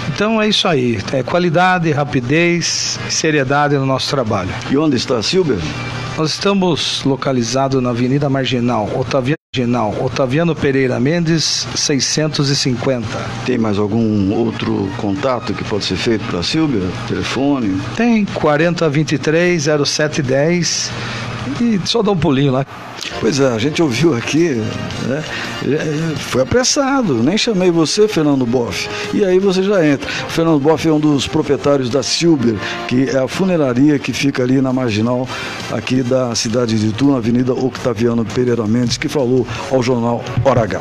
Então é isso aí, é qualidade, rapidez e seriedade no nosso trabalho. E onde está a Silver? Nós estamos localizados na Avenida Marginal, Otaviano Marginal, Otaviano Pereira Mendes, 650. Tem mais algum outro contato que pode ser feito para a Silvia? Telefone? Tem 4023 0710 e só dá um pulinho lá. Pois é, a gente ouviu aqui, né? É, Foi apressado, nem chamei você, Fernando Boff. E aí você já entra. O Fernando Boff é um dos proprietários da Silber, que é a funeraria que fica ali na marginal aqui da cidade de Itu, na Avenida Octaviano Pereira Mendes, que falou ao jornal Hora H.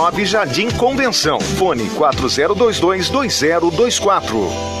Jardim Convenção. Fone 40222024.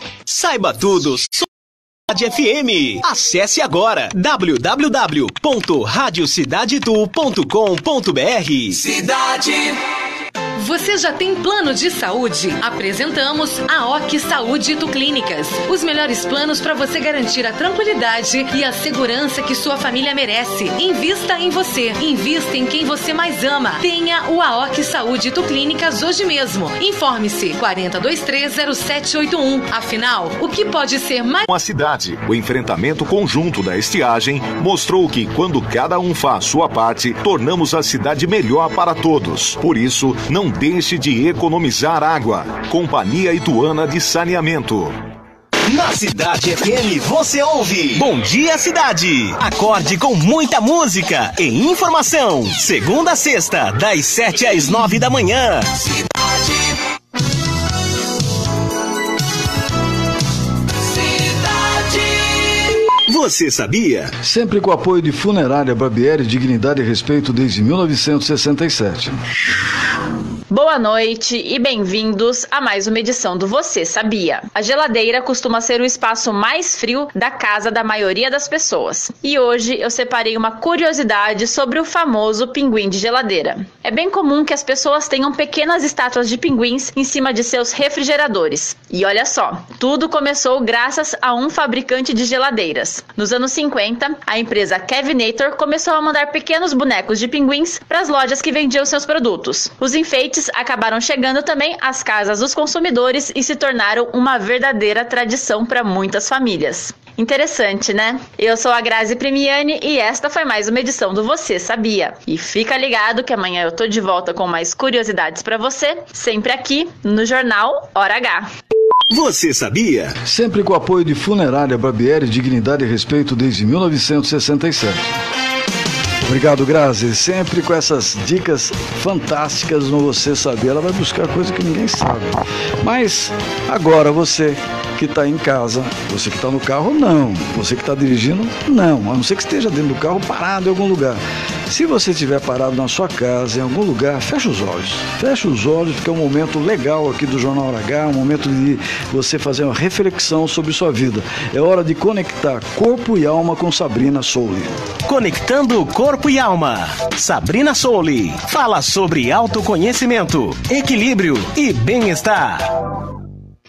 Saiba tudo sobre Cidade FM. Acesse agora www.radiocidadetu.com.br. Cidade. Você já tem plano de saúde? Apresentamos a OC Saúde Itu Clínicas. Os melhores planos para você garantir a tranquilidade e a segurança que sua família merece. Invista em você. Invista em quem você mais ama. Tenha o AOC Saúde Itu Clínicas hoje mesmo. Informe-se 40230781. Afinal, o que pode ser mais Com a cidade, o enfrentamento conjunto da estiagem mostrou que, quando cada um faz sua parte, tornamos a cidade melhor para todos. Por isso, não deixe de economizar água. Companhia Ituana de Saneamento. Na Cidade FM você ouve Bom Dia Cidade. Acorde com muita música e informação. Segunda a sexta, das 7 às 9 da manhã. Você sabia? Sempre com apoio de Funerária Barbieri, Dignidade e Respeito desde 1967. Boa noite e bem-vindos a mais uma edição do Você Sabia. A geladeira costuma ser o espaço mais frio da casa da maioria das pessoas. E hoje eu separei uma curiosidade sobre o famoso pinguim de geladeira. É bem comum que as pessoas tenham pequenas estátuas de pinguins em cima de seus refrigeradores. E olha só, tudo começou graças a um fabricante de geladeiras. Nos anos 50, a empresa Kevinator começou a mandar pequenos bonecos de pinguins para as lojas que vendiam seus produtos. Os enfeites acabaram chegando também às casas dos consumidores e se tornaram uma verdadeira tradição para muitas famílias. Interessante, né? Eu sou a Grazi Primiani e esta foi mais uma edição do Você Sabia. E fica ligado que amanhã eu tô de volta com mais curiosidades para você, sempre aqui no Jornal Hora H. Você sabia? Sempre com o apoio de Funerária Barbieri, Dignidade e Respeito desde 1967. Obrigado, Grazi. Sempre com essas dicas fantásticas no Você Saber. Ela vai buscar coisa que ninguém sabe. Mas agora você que está em casa, você que está no carro, não. Você que está dirigindo, não. A não ser que esteja dentro do carro parado em algum lugar. Se você estiver parado na sua casa, em algum lugar, fecha os olhos. Fecha os olhos, porque é um momento legal aqui do Jornal H, um momento de você fazer uma reflexão sobre sua vida. É hora de conectar corpo e alma com Sabrina Souli. Conectando corpo e alma. Sabrina Souli fala sobre autoconhecimento, equilíbrio e bem-estar.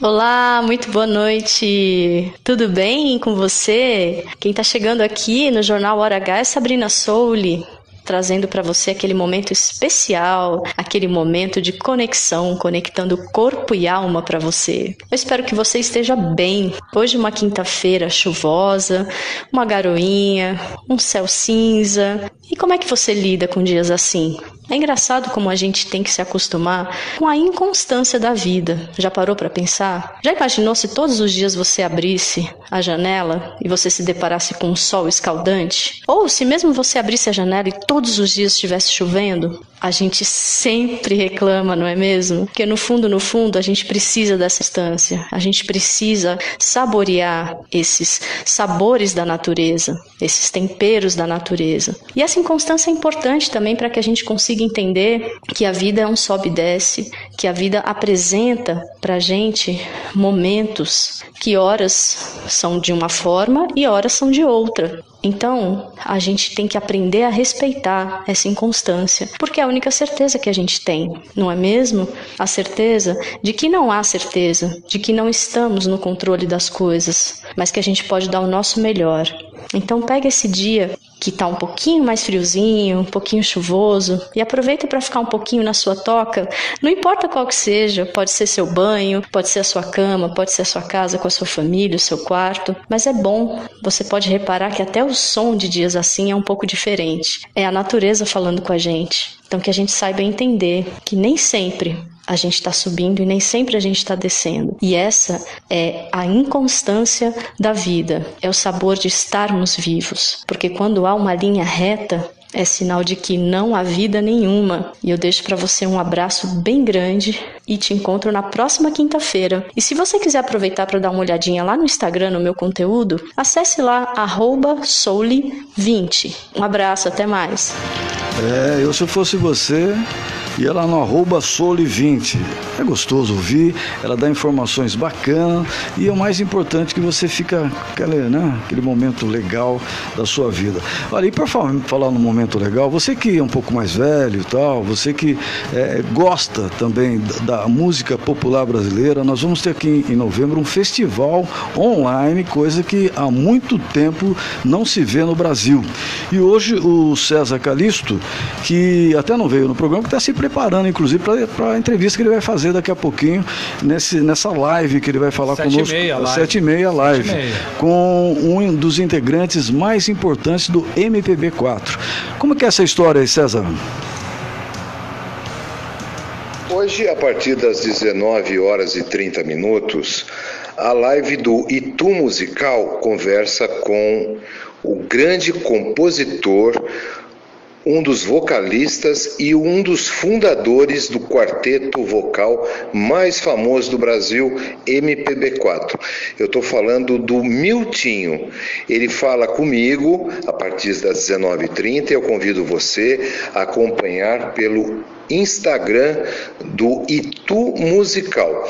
Olá, muito boa noite. Tudo bem com você? Quem está chegando aqui no Jornal Hora H é Sabrina Souli trazendo para você aquele momento especial, aquele momento de conexão, conectando corpo e alma para você. Eu espero que você esteja bem. Hoje uma quinta-feira chuvosa, uma garoinha, um céu cinza. E como é que você lida com dias assim? É engraçado como a gente tem que se acostumar com a inconstância da vida. Já parou para pensar? Já imaginou se todos os dias você abrisse a janela e você se deparasse com um sol escaldante? Ou se mesmo você abrisse a janela e todos os dias estivesse chovendo? A gente sempre reclama, não é mesmo? Porque no fundo, no fundo, a gente precisa dessa instância. A gente precisa saborear esses sabores da natureza, esses temperos da natureza. E essa inconstância é importante também para que a gente consiga entender que a vida é um sobe e desce, que a vida apresenta para gente momentos que horas são de uma forma e horas são de outra. Então, a gente tem que aprender a respeitar essa inconstância, porque é a única certeza que a gente tem, não é mesmo? A certeza de que não há certeza, de que não estamos no controle das coisas, mas que a gente pode dar o nosso melhor. Então, pega esse dia que está um pouquinho mais friozinho, um pouquinho chuvoso, e aproveita para ficar um pouquinho na sua toca, não importa qual que seja, pode ser seu banho, pode ser a sua cama, pode ser a sua casa com a sua família, o seu quarto, mas é bom, você pode reparar que até o som de dias assim é um pouco diferente. É a natureza falando com a gente. Então que a gente saiba entender que nem sempre a gente está subindo e nem sempre a gente está descendo. E essa é a inconstância da vida, é o sabor de estarmos vivos. Porque quando há uma linha reta, é sinal de que não há vida nenhuma. E eu deixo para você um abraço bem grande e te encontro na próxima quinta-feira. E se você quiser aproveitar para dar uma olhadinha lá no Instagram no meu conteúdo, acesse lá souli20. Um abraço, até mais. É, eu se fosse você, ia lá no arroba Sole20. É gostoso ouvir, ela dá informações bacanas e é o mais importante que você fica aquele, né, aquele momento legal da sua vida. Olha, e para falar no momento legal, você que é um pouco mais velho e tal, você que é, gosta também da, da música popular brasileira, nós vamos ter aqui em novembro um festival online, coisa que há muito tempo não se vê no Brasil. E hoje o César Calisto, que até não veio no programa, que está se preparando, inclusive, para a entrevista que ele vai fazer daqui a pouquinho, nesse, nessa live que ele vai falar sete conosco. E meia, às live. sete e meia live. Sete e meia. Com um dos integrantes mais importantes do MPB4. Como que é essa história aí, César? Hoje, a partir das 19 horas e 30 minutos, a live do Itu Musical conversa com o grande compositor, um dos vocalistas e um dos fundadores do quarteto vocal mais famoso do Brasil, MPB4. Eu estou falando do Miltinho. Ele fala comigo a partir das 19h30 eu convido você a acompanhar pelo Instagram do Itu Musical.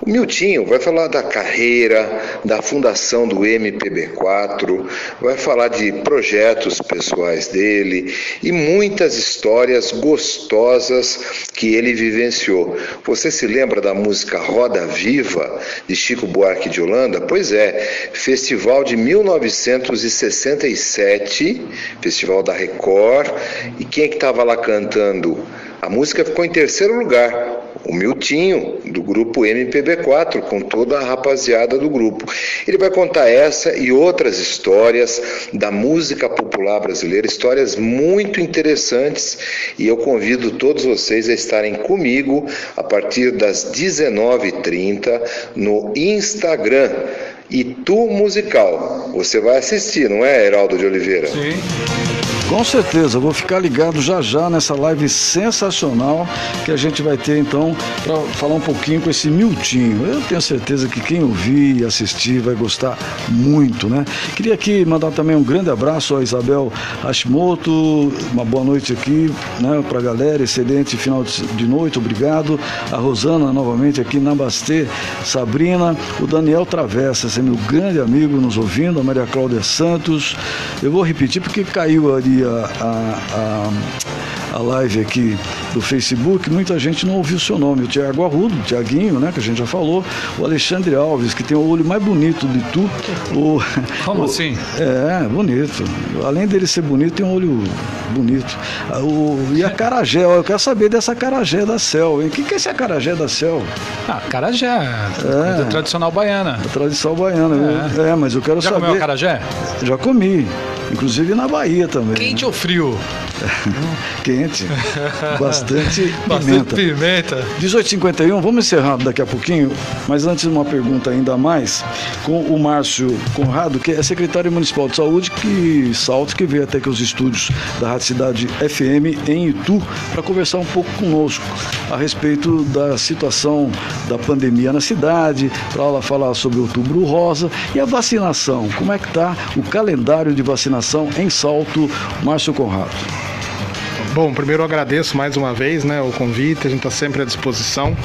O Miltinho vai falar da carreira, da fundação do MPB4, vai falar de projetos pessoais dele e muitas histórias gostosas que ele vivenciou. Você se lembra da música Roda Viva de Chico Buarque de Holanda? Pois é, festival de 1967, festival da Record, e quem é que estava lá cantando? A música ficou em terceiro lugar, o Miltinho, do grupo MPB4, com toda a rapaziada do grupo. Ele vai contar essa e outras histórias da música popular brasileira, histórias muito interessantes, e eu convido todos vocês a estarem comigo a partir das 19h30 no Instagram. Itu Musical. Você vai assistir, não é, Heraldo de Oliveira? Sim. Com certeza, vou ficar ligado já já nessa live sensacional que a gente vai ter então para falar um pouquinho com esse Miltinho. Eu tenho certeza que quem ouvir e assistir vai gostar muito, né? Queria aqui mandar também um grande abraço a Isabel Hashimoto, uma boa noite aqui, né, para a galera, excelente final de noite, obrigado. A Rosana novamente aqui na Bastê, Sabrina, o Daniel Travessa, esse é meu grande amigo nos ouvindo, a Maria Cláudia Santos. Eu vou repetir porque caiu ali a, a, a, a live aqui do Facebook, muita gente não ouviu o seu nome. O Tiago Arrudo, o Tiaguinho, né, que a gente já falou, o Alexandre Alves, que tem o olho mais bonito de tu. O, Como o, assim? É, bonito. Além dele ser bonito, tem um olho bonito. O, e a Carajé, eu quero saber dessa Carajé da Cel, hein? O que, que é esse Carajé da Cel? Ah, Carajé, é. tradicional baiana. A tradição baiana, é. é, mas eu quero Já saber. Já comeu Carajé? Já comi. Inclusive na Bahia também. Quente né? ou frio? Quente. Bastante pimenta. Bastante pimenta. 1851, vamos encerrar daqui a pouquinho, mas antes uma pergunta ainda mais com o Márcio Conrado, que é secretário municipal de saúde, que salto que veio até aqui os estúdios da Rádio Cidade FM em Itu para conversar um pouco conosco a respeito da situação da pandemia na cidade, para ela falar sobre o outubro rosa e a vacinação. Como é que está o calendário de vacinação em Salto, Márcio Conrado? Bom, primeiro eu agradeço mais uma vez né, o convite, a gente está sempre à disposição.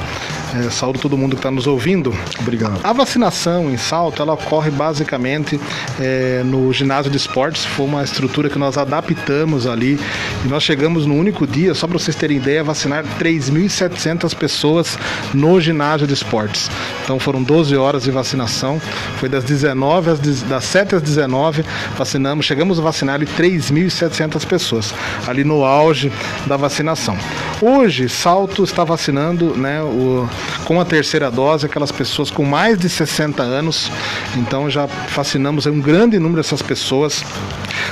É, saúdo todo mundo que está nos ouvindo. Obrigado. A vacinação em Salto, ela ocorre basicamente é, no ginásio de esportes. Foi uma estrutura que nós adaptamos ali e nós chegamos no único dia, só para vocês terem ideia, a vacinar 3.700 pessoas no ginásio de esportes. Então foram 12 horas de vacinação. Foi das 19 às das 7 às 19 vacinamos, chegamos a vacinar 3.700 pessoas ali no auge da vacinação. Hoje, Salto está vacinando, né, o com a terceira dose, aquelas pessoas com mais de 60 anos. Então já vacinamos um grande número dessas pessoas.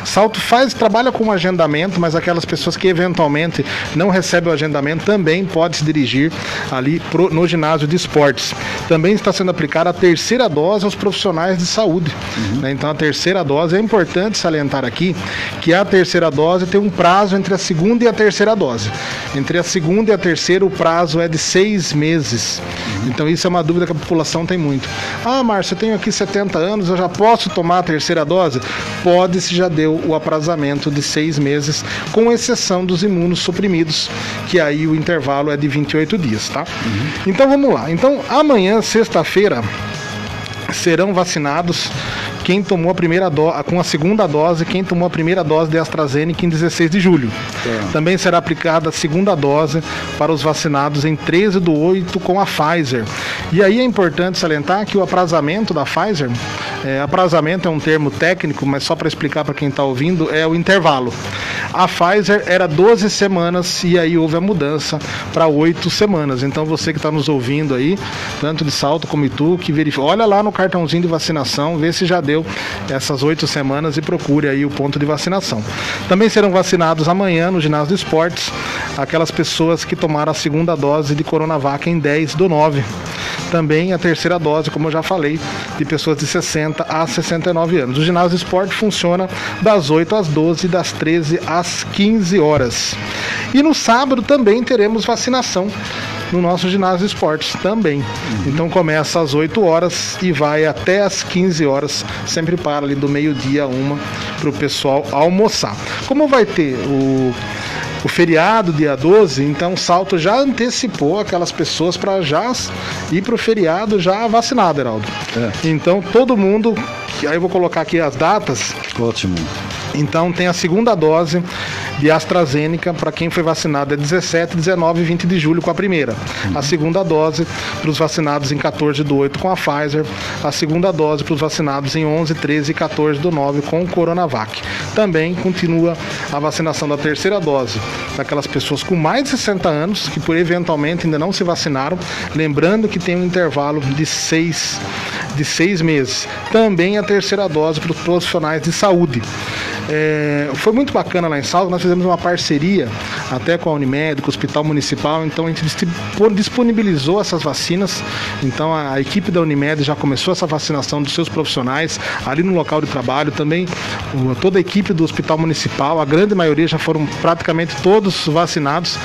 Salto faz, trabalha com agendamento, mas aquelas pessoas que eventualmente não recebem o agendamento também pode se dirigir ali pro, no ginásio de esportes. Também está sendo aplicada a terceira dose aos profissionais de saúde. Uhum. Né? Então a terceira dose é importante salientar aqui que a terceira dose tem um prazo entre a segunda e a terceira dose. Entre a segunda e a terceira o prazo é de seis meses. Uhum. Então isso é uma dúvida que a população tem muito. Ah, Márcio, eu tenho aqui 70 anos, eu já posso tomar a terceira dose? Pode se já deu o aprazamento de seis meses, com exceção dos imunossuprimidos, que aí o intervalo é de 28 dias, tá? Uhum. Então vamos lá. Então amanhã, sexta-feira, serão vacinados quem tomou a primeira dose, com a segunda dose, quem tomou a primeira dose de AstraZeneca em 16 de julho. É. Também será aplicada a segunda dose para os vacinados em 13 do 8 com a Pfizer. E aí é importante salientar que o aprazamento da Pfizer, é, aprazamento é um termo técnico, mas só para explicar para quem está ouvindo, é o intervalo. A Pfizer era 12 semanas e aí houve a mudança para 8 semanas. Então você que está nos ouvindo aí, tanto de salto como Itu, que verifica, olha lá no cartãozinho de vacinação, vê se já deu essas oito semanas e procure aí o ponto de vacinação. Também serão vacinados amanhã no ginásio de esportes aquelas pessoas que tomaram a segunda dose de Coronavac em 10 do 9. Também a terceira dose, como eu já falei, de pessoas de 60 a 69 anos. O ginásio esporte funciona das 8 às 12 das 13 às 15 horas. E no sábado também teremos vacinação no nosso ginásio esportes também. Uhum. Então começa às 8 horas e vai até às 15 horas, sempre para ali do meio-dia a uma, para o pessoal almoçar. Como vai ter o o feriado dia 12, então o Salto já antecipou aquelas pessoas para já ir para o feriado já vacinado, Heraldo. É. Então todo mundo, aí eu vou colocar aqui as datas. Ótimo. Então tem a segunda dose de AstraZeneca para quem foi vacinado é 17, 19 e 20 de julho com a primeira. A segunda dose para os vacinados em 14 do 8 com a Pfizer. A segunda dose para os vacinados em 11, 13 e 14 do 9 com o Coronavac. Também continua a vacinação da terceira dose daquelas pessoas com mais de 60 anos que por eventualmente ainda não se vacinaram. Lembrando que tem um intervalo de seis, de seis meses. Também a terceira dose para os profissionais de saúde. É, foi muito bacana lá em Salto, nós fizemos uma parceria até com a Unimed, com o Hospital Municipal, então a gente disponibilizou essas vacinas. Então a equipe da Unimed já começou essa vacinação dos seus profissionais ali no local de trabalho, também toda a equipe do Hospital Municipal, a grande maioria já foram praticamente todos vacinados.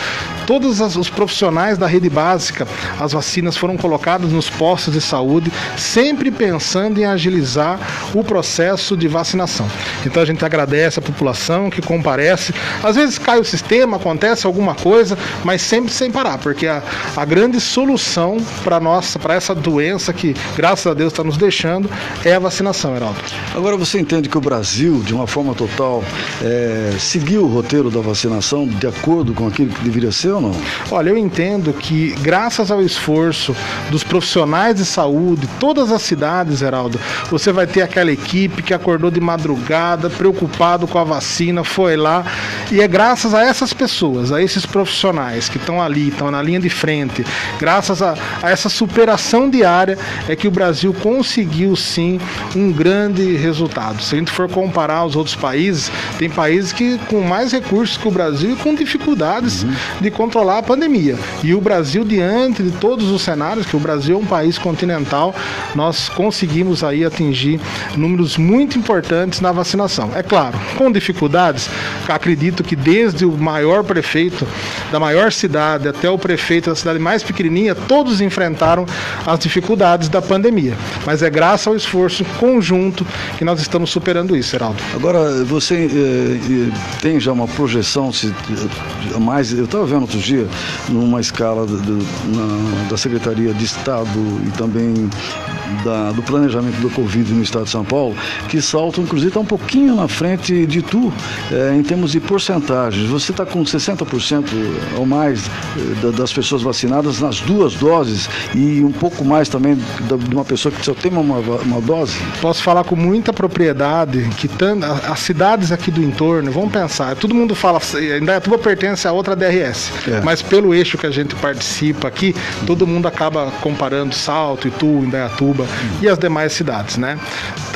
Todos os profissionais da rede básica, as vacinas foram colocadas nos postos de saúde, sempre pensando em agilizar o processo de vacinação. Então a gente agradece agradece a população que comparece. Às vezes cai o sistema, acontece alguma coisa, mas sempre sem parar, porque a, a grande solução para nossa, para essa doença que graças a Deus está nos deixando é a vacinação, Heraldo. Agora você entende que o Brasil, de uma forma total, é, seguiu o roteiro da vacinação de acordo com aquilo que deveria ser ou não? Olha, eu entendo que graças ao esforço dos profissionais de saúde, todas as cidades, Heraldo, você vai ter aquela equipe que acordou de madrugada, preocupada preocupado com a vacina, foi lá. E é graças a essas pessoas, a esses profissionais que estão ali, estão na linha de frente, graças a, a essa superação diária, é que o Brasil conseguiu sim um grande resultado. Se a gente for comparar os outros países, tem países que com mais recursos que o Brasil e com dificuldades uhum. de controlar a pandemia. E o Brasil, diante de todos os cenários, que o Brasil é um país continental, nós conseguimos aí atingir números muito importantes na vacinação. É claro, claro, com dificuldades. Acredito que desde o maior prefeito da maior cidade até o prefeito da cidade mais pequenininha, todos enfrentaram as dificuldades da pandemia. Mas é graças ao esforço conjunto que nós estamos superando isso, Heraldo. Agora, você eh, eh tem já uma projeção, se eh, mais, eu estava vendo outro dia, numa escala do, do, na, da Secretaria de Estado e também da, do planejamento do Covid no estado de São Paulo, que Salto, inclusive, está um pouquinho na frente de tu é, em termos de porcentagens. Você está com 60% ou mais é, das pessoas vacinadas nas duas doses e um pouco mais também de uma pessoa que só tem uma, uma dose? Posso falar com muita propriedade que as cidades aqui do entorno, vamos pensar, todo mundo fala, Indaiatuba pertence a outra DRS, é. mas pelo eixo que a gente participa aqui, todo mundo acaba comparando Salto, Itu, Indaiatuba, e as demais cidades, né?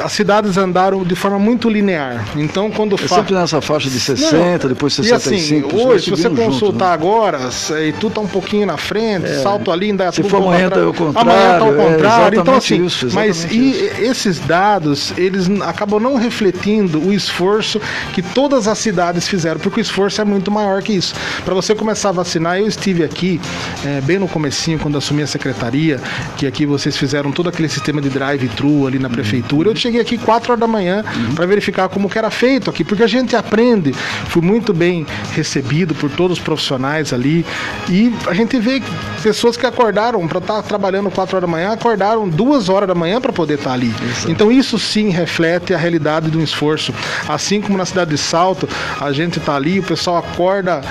As cidades andaram de forma muito linear. Então, quando é fa... sempre nessa faixa de 60, Não, depois 65. E assim, hoje, se você consultar junto, né? agora, e tu tá um pouquinho na frente, é. salto ali, ainda Se for amanhã tá ao contrário. Amanhã tá ao é, contrário. É, então, assim, isso, mas e isso. esses dados, eles acabam não refletindo o esforço que todas as cidades fizeram, porque o esforço é muito maior que isso. Para você começar a vacinar, eu estive aqui, é, bem no comecinho, quando assumi a secretaria, que aqui vocês fizeram todo aquele sistema de drive-thru ali na prefeitura. Eu cheguei aqui 4 horas da manhã para verificar como que era feito aqui, porque a gente aprende. Fui muito bem recebido por todos os profissionais ali e a gente vê pessoas que acordaram para estar tá trabalhando 4 horas da manhã, acordaram 2 horas da manhã para poder estar tá ali. Então isso sim reflete a realidade do esforço. Assim como na cidade de Salto, a gente está ali, o pessoal acorda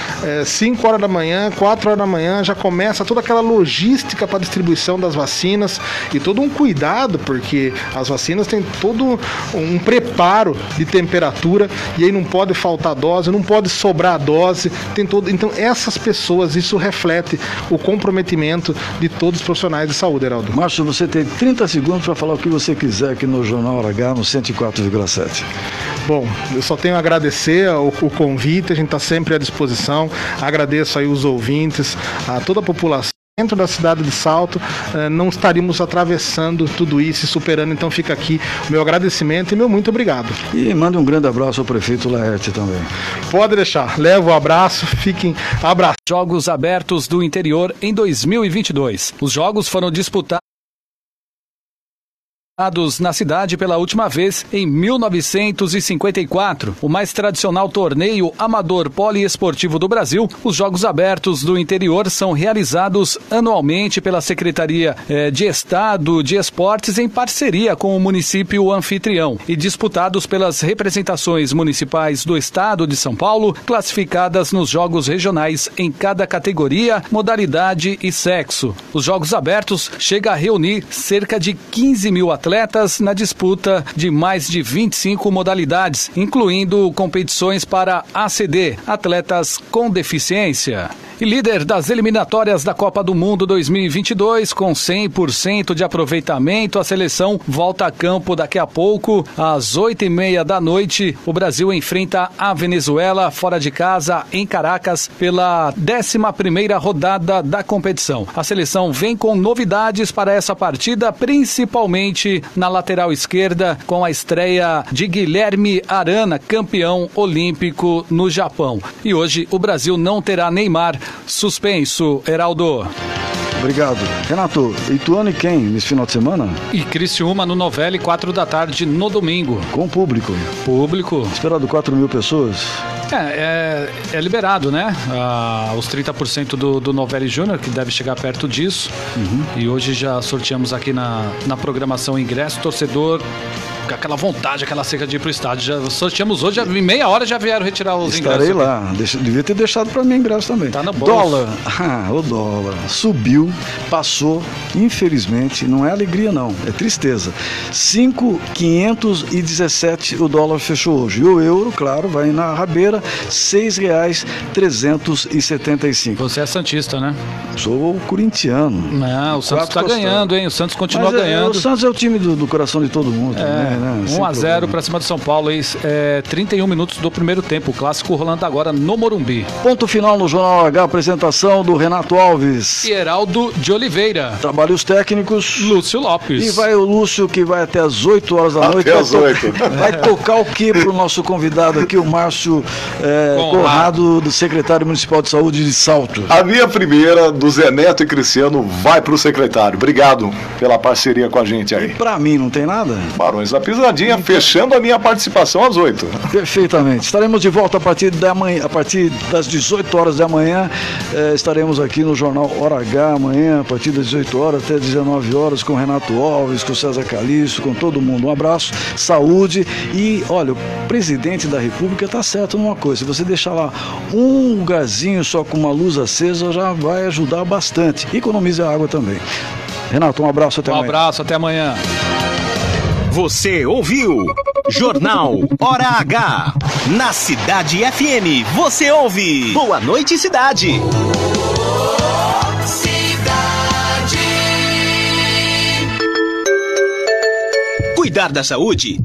5 é, horas da manhã, 4 horas da manhã, já começa toda aquela logística para distribuição das vacinas e todo um cuidado cuidado, porque as vacinas têm todo um preparo de temperatura e aí não pode faltar dose, não pode sobrar dose, tem todo. Então, essas pessoas, isso reflete o comprometimento de todos os profissionais de saúde, Heraldo. Márcio, você tem 30 segundos para falar o que você quiser aqui no Jornal H no 104,7. Bom, eu só tenho a agradecer o, o convite, a gente está sempre à disposição. Agradeço aí os ouvintes, a toda a população dentro da cidade de Salto, eh, não estaríamos atravessando tudo isso e superando. Então fica aqui o meu agradecimento e meu muito obrigado. E manda um grande abraço ao prefeito Laerte também. Pode deixar. Levo o um abraço, fiquem abraços. Jogos Abertos do Interior em 2022. Os jogos foram disputados na cidade pela última vez em 1954. O mais tradicional torneio amador poliesportivo do Brasil, os Jogos Abertos do Interior são realizados anualmente pela Secretaria eh, de Estado de Esportes em parceria com o município anfitrião e disputados pelas representações municipais do Estado de São Paulo, classificadas nos Jogos Regionais em cada categoria, modalidade e sexo. Os Jogos Abertos chega a reunir cerca de 15 mil atletas atletas na disputa de mais de 25 modalidades, incluindo competições para ACD, atletas com deficiência. E líder das eliminatórias da Copa do Mundo 2022, com 100% de aproveitamento, a seleção volta a campo daqui a pouco, às 8 e meia da noite. O Brasil enfrenta a Venezuela fora de casa, em Caracas, pela 11 rodada da competição. A seleção vem com novidades para essa partida, principalmente na lateral esquerda, com a estreia de Guilherme Arana, campeão olímpico no Japão. E hoje o Brasil não terá Neymar suspenso. Heraldo. Obrigado. Renato, Ituano e quem nesse final de semana? E Criciúma no Novelli, 4 da tarde no domingo. Com público? Público. Esperado 4 mil pessoas? É, é, é liberado, né? Ah, os 30% do, do Novelli Júnior, que deve chegar perto disso. Uhum. E hoje já sorteamos aqui na, na programação ingresso. Torcedor aquela vontade, aquela seca de ir pro estádio. Já sorteamos hoje, em meia hora já vieram retirar os Estarei ingressos. lá. Deixa, devia ter deixado para mim ingresso também. Tá no bolso. Dólar. Ah, o dólar. Subiu, passou. Infelizmente, não é alegria não, é tristeza. 5,517 o dólar fechou hoje. E o euro, claro, vai na rabeira, R$ 6,375. Você é santista, né? Sou corintiano. Não, o Santos tá ganhando, hein? O Santos continua Mas é, ganhando. O Santos é o time do, do coração de todo mundo. É, né? Né? 1 a 0 para cima do São Paulo, aí, é, 31 minutos do primeiro tempo. O clássico rolando agora no Morumbi. Ponto final no Jornal H, apresentação do Renato Alves. E Heraldo de Oliveira. Trabalhos técnicos. Lúcio Lopes. E vai o Lúcio que vai até as 8 horas da Até noite. às vai, to- 8. vai tocar o que pro nosso convidado aqui, o Márcio é, Conrado. Do secretário municipal de saúde de Salto. A minha primeira, do Zé Neto e Cristiano, vai pro secretário. Obrigado pela parceria com a gente aí. Pra mim não tem nada? Barões da Pisadinha, fechando a minha participação às 8. Perfeitamente. Estaremos de volta a partir, da manhã, a partir das 18 horas da manhã. Eh, estaremos aqui no Jornal Hora H amanhã, a partir das 18 horas até 19 horas, com Renato Alves, com César Calixto, com todo mundo. Um abraço, saúde e, olha, o presidente da República está certo numa coisa: se você deixar lá um lugarzinho só com uma luz acesa, já vai ajudar bastante. E economiza água também. Renato, um abraço até Um amanhã. abraço, até amanhã. Você ouviu? Jornal Hora H. Na Cidade FM, você ouve. Boa noite, cidade. Cidade. Cuidar da saúde